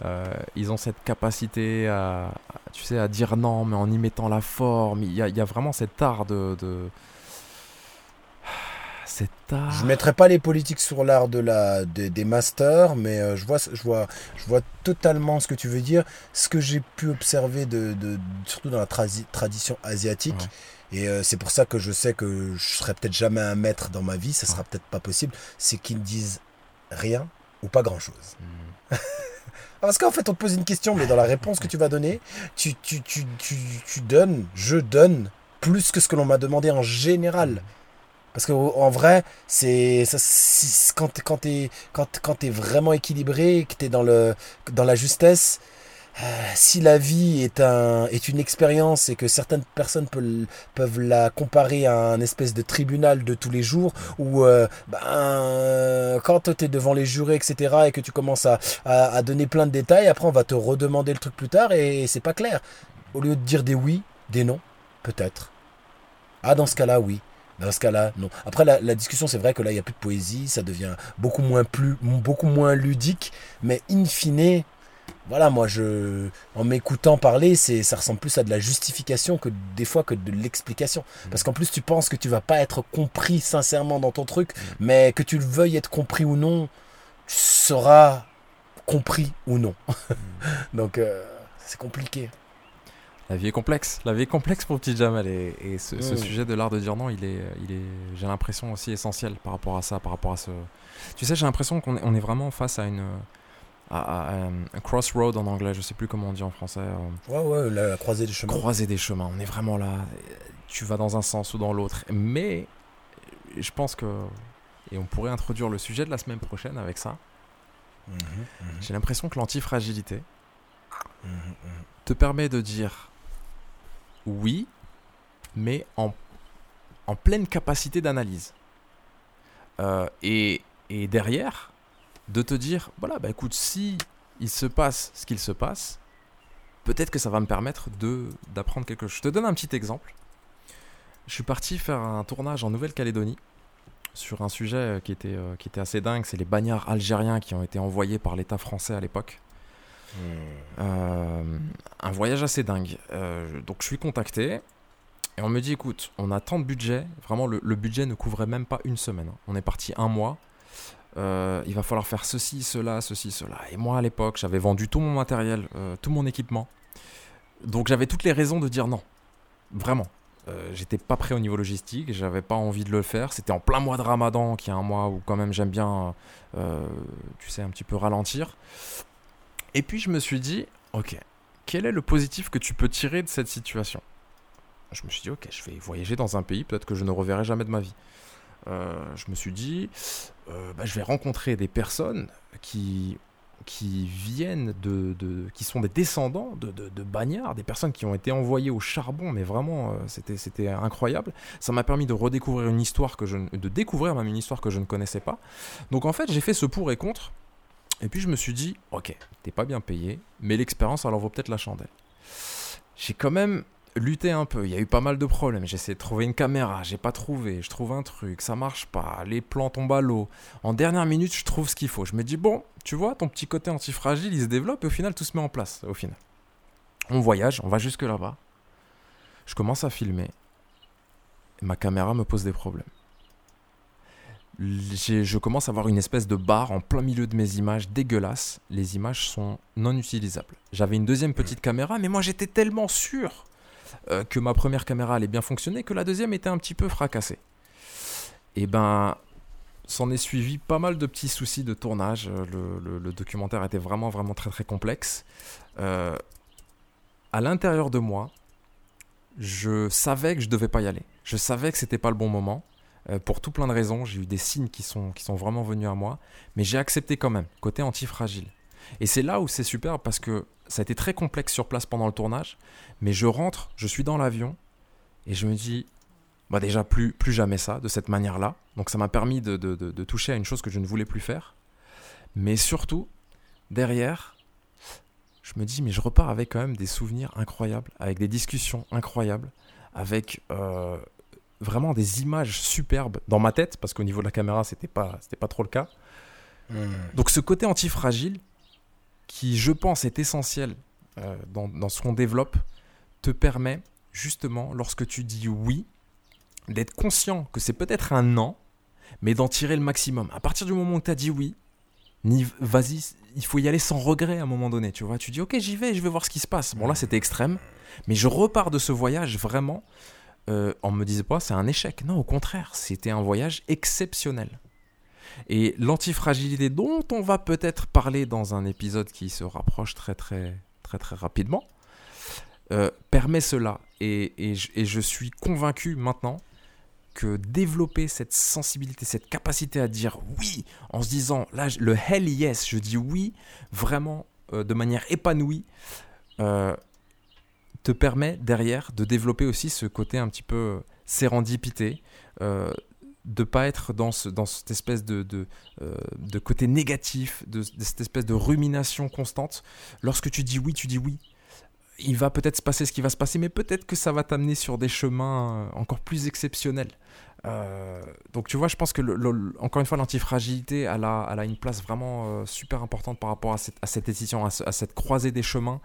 Euh, ils ont cette capacité à, tu sais, à dire non, mais en y mettant la forme. Il y a, il y a vraiment cet art de, de- Cet art. Je mettrai pas les politiques sur l'art de la, de- des masters, mais euh, je, vois, je, vois, je vois totalement ce que tu veux dire. Ce que j'ai pu observer, de, de- surtout dans la tradition asiatique, et euh, c'est pour ça que je sais que je serai peut-être jamais un maître dans ma vie, ça sera peut-être pas possible, c'est qu'ils ne disent rien ou pas grand-chose. Hmm. Parce qu'en fait, on te pose une question, mais dans la réponse que tu vas donner, tu, tu, tu, tu, tu donnes, je donne plus que ce que l'on m'a demandé en général. Parce que en vrai, c'est quand quand t'es quand quand t'es vraiment équilibré, que t'es dans le dans la justesse. Euh, si la vie est un est une expérience et que certaines personnes peuvent peuvent la comparer à un espèce de tribunal de tous les jours où euh, ben, euh, quand tu es devant les jurés etc et que tu commences à, à, donner plein de détails après on va te redemander le truc plus tard et c'est pas clair. Au lieu de dire des oui des non peut-être. Ah dans ce cas-là oui. Dans ce cas-là, non. Après, la, la discussion, c'est vrai que là, il n'y a plus de poésie, ça devient beaucoup moins, plus, beaucoup moins ludique, mais in fine, voilà, moi, je, en m'écoutant parler, c'est, ça ressemble plus à de la justification que des fois que de l'explication. Parce qu'en plus, tu penses que tu vas pas être compris sincèrement dans ton truc, mais que tu le veuilles être compris ou non, tu seras compris ou non. Donc, euh, c'est compliqué. La vie est complexe. La vie est complexe pour petit Jamal. Et, et ce, ce Mm. sujet de l'art de dire non, il est, il est j'ai l'impression aussi essentiel par rapport à ça, par rapport à ce. Tu sais, j'ai l'impression qu'on est, on est vraiment face à une. À, à, à un crossroad en anglais, je sais plus comment on dit en français. euh, Ouais, ouais, la, la croisée des chemins. croiser des chemins. On est vraiment là. Tu vas dans un sens ou dans l'autre. Mais je pense que. Et on pourrait introduire le sujet de la semaine prochaine avec ça. Mhm, mhm, J'ai l'impression que l'antifragilité mhm. te permet de dire oui, mais en, en pleine capacité d'analyse. Euh, et, et derrière, de te dire, voilà, bah écoute, si il se passe ce qu'il se passe, peut-être que ça va me permettre de d'apprendre quelque chose. Je te donne un petit exemple. Je suis parti faire un tournage en Nouvelle-Calédonie sur un sujet qui était, euh, qui était assez dingue. C'est les bagnards algériens qui ont été envoyés par l'État français à l'époque. Euh, un voyage assez dingue. Euh, donc je suis contacté et on me dit écoute, on a tant de budget, vraiment le, le budget ne couvrait même pas une semaine. hein. On est parti un mois. Euh, il va falloir faire ceci, cela, ceci, cela. Et moi à l'époque, j'avais vendu tout mon matériel, euh, tout mon équipement. Donc j'avais toutes les raisons de dire non. Vraiment. Euh, J'étais pas prêt au niveau logistique, j'avais pas envie de le faire. C'était en plein mois de Ramadan, qui est un mois où quand même j'aime bien, tu sais, un petit peu ralentir. Et puis je me suis dit, ok, quel est le positif que tu peux tirer de cette situation? Je me suis dit, ok, je vais voyager dans un pays peut-être que je ne reverrai jamais de ma vie. Euh, je me suis dit, euh, bah, je vais rencontrer des personnes qui, qui viennent de, de- qui sont des descendants de, de, de bagnards, des personnes qui ont été envoyées au charbon, mais vraiment, euh, c'était, c'était incroyable. Ça m'a permis de redécouvrir une histoire que je, de découvrir même une histoire que je ne connaissais pas. Donc en fait, j'ai fait ce pour et contre. Et puis je me suis dit, ok, t'es pas bien payé, mais l'expérience, en vaut peut-être la chandelle. J'ai quand même lutté un peu, il y a eu pas mal de problèmes. J'ai essayé de trouver une caméra, j'ai pas trouvé, je trouve un truc, ça marche pas, les plans tombent à l'eau. En dernière minute, je trouve ce qu'il faut. Je me dis, bon, tu vois, ton petit côté antifragile, il se développe et au final, tout se met en place, au final. On voyage, on va jusque là-bas. Je commence à filmer. Ma caméra me pose des problèmes. je commence à avoir une espèce de barre en plein milieu de mes images dégueulasses. Les images sont non utilisables. J'avais une deuxième petite caméra, mais moi j'étais tellement sûr euh, que ma première caméra allait bien fonctionner que la deuxième était un petit peu fracassée. Et ben, s'en est suivi pas mal de petits soucis de tournage. Le, le documentaire était vraiment, vraiment très, très complexe. Euh, à l'intérieur de moi, je savais que je devais pas y aller. Je savais que c'était pas le bon moment. Euh, pour tout plein de raisons, j'ai eu des signes qui sont, qui sont vraiment venus à moi, mais j'ai accepté quand même, côté antifragile. Et c'est là où c'est super parce que ça a été très complexe sur place pendant le tournage, mais je rentre, je suis dans l'avion, et je me dis, bah déjà plus, plus jamais ça, de cette manière-là. Donc ça m'a permis de, de, de, toucher à une chose que je ne voulais plus faire. Mais surtout, derrière, je me dis, mais je repars avec quand même des souvenirs incroyables, avec des discussions incroyables, avec euh, vraiment des images superbes dans ma tête, parce qu'au niveau de la caméra, c'était pas, c'était pas trop le cas. Hmm. Donc ce côté antifragile, qui je pense est essentiel euh, dans, ce qu'on développe, te permet justement, lorsque tu dis oui, d'être conscient que c'est peut-être un non, mais d'en tirer le maximum. À partir du moment où tu as dit oui, vas-y, il faut y aller sans regret à un moment donné, tu vois. Tu dis ok, j'y vais, je vais voir ce qui se passe. Bon là, c'était extrême, mais je repars de ce voyage vraiment euh, on me disait pas c'est un échec. Non, au contraire, c'était un voyage exceptionnel. Et l'antifragilité dont on va peut-être parler dans un épisode qui se rapproche très très très très rapidement euh, permet cela. Et, je, suis convaincu maintenant que développer cette sensibilité, cette capacité à dire oui en se disant là le hell yes, je dis oui vraiment euh, de manière épanouie. Euh, te permet derrière de développer aussi ce côté un petit peu sérendipité, de pas être dans, ce, dans cette espèce de, de, euh, côté négatif, de, cette espèce de rumination constante. Lorsque tu dis oui, tu dis oui. Il va peut-être se passer ce qui va se passer, mais peut-être que ça va t'amener sur des chemins euh, encore plus exceptionnels. donc tu vois, je pense que encore une fois, l'antifragilité, elle a, a une place vraiment super importante par rapport à cette, décision, à, cette croisée des chemins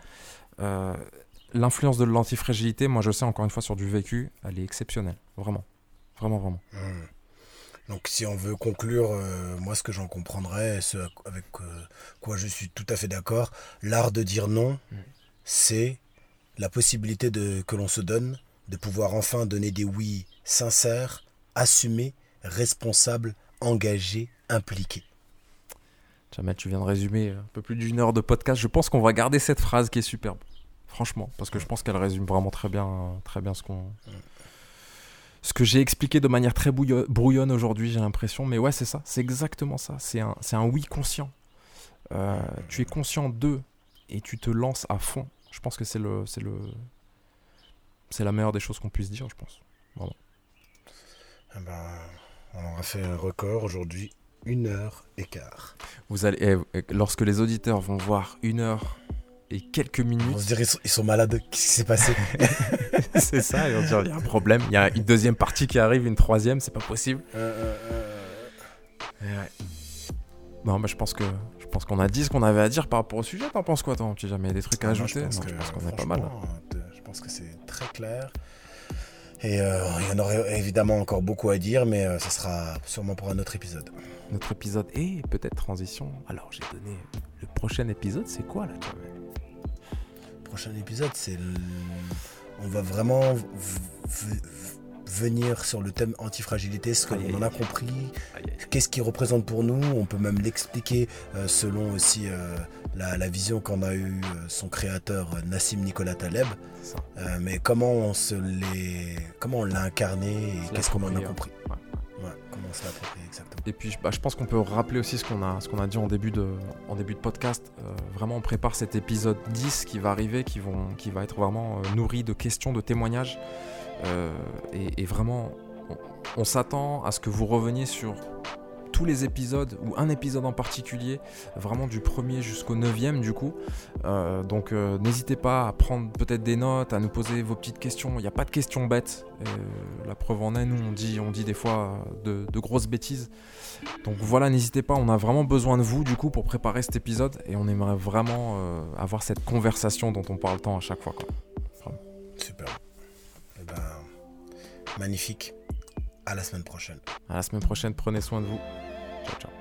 l'influence de l'antifragilité, moi je sais encore une fois sur du vécu, elle est exceptionnelle. Vraiment. Vraiment, vraiment. Hmm. Donc si on veut conclure, euh, moi ce que j'en comprendrais, ce avec euh, quoi je suis tout à fait d'accord, l'art de dire non, hmm. c'est la possibilité de, que l'on se donne de pouvoir enfin donner des oui sincères, assumés, responsables, engagés, impliqués. Jamais tu viens de résumer un peu plus d'une heure de podcast. Je pense qu'on va garder cette phrase qui est superbe franchement, parce que je pense qu'elle résume vraiment très bien, très bien ce qu'on. Ce que j'ai expliqué de manière très brouillonne aujourd'hui, j'ai l'impression, mais ouais, c'est ça, c'est exactement ça. C'est un, un oui conscient. Euh, tu es conscient d'eux et tu te lances à fond. Je pense que c'est le, c'est le, c'est la meilleure des choses qu'on puisse dire, je pense. Eh ben, on aura fait un record aujourd'hui, une heure et quart. Vous allez, eh, lorsque les auditeurs vont voir une heure et quelques minutes. On se dirait ils sont, malades, qu'est-ce qui s'est passé? C'est ça, et on dirait il y a un problème, il y a une deuxième partie qui arrive, une troisième, c'est pas possible. Euh, euh, euh. Non, mais je pense que je pense qu'on a dit ce qu'on avait à dire par rapport au sujet. T'en penses quoi, toi Tu jamais des trucs à ajouter? Je pense qu'on est pas mal. Je pense que c'est très clair. Et il y en aurait évidemment encore beaucoup à dire, mais ce sera sûrement pour un autre épisode. Notre épisode et peut-être transition. Alors j'ai donné le prochain épisode, c'est quoi là prochain épisode, c'est on va vraiment venir sur le thème antifragilité, ce qu'on en a compris, qu'est-ce qu'il représente pour nous? On peut même l'expliquer euh, selon aussi euh, la, vision qu'en a eu euh, son créateur Nassim Nicolas Taleb. mais comment on se les, comment on l'a incarné et qu'est-ce qu'on en a compris? Et puis bah, je pense qu'on peut rappeler aussi ce qu'on a, dit en début de, podcast. Euh, vraiment, on prépare cet épisode 10 qui va arriver, qui va être vraiment euh, nourri de questions, de témoignages. Euh, et, vraiment, on s'attend à ce que vous reveniez sur tous les épisodes ou un épisode en particulier, vraiment du premier jusqu'au neuvième du coup. Euh, donc euh, n'hésitez pas à prendre peut-être des notes, à nous poser vos petites questions. Il n'y a pas de questions bêtes. Euh, la preuve en est, nous on dit, des fois de, grosses bêtises. Donc voilà, n'hésitez pas, on a vraiment besoin de vous du coup pour préparer cet épisode et on aimerait vraiment avoir cette conversation dont on parle tant à chaque fois. Super. Eh ben, magnifique. À la semaine prochaine. À la semaine prochaine, prenez soin de vous. Ciao, ciao.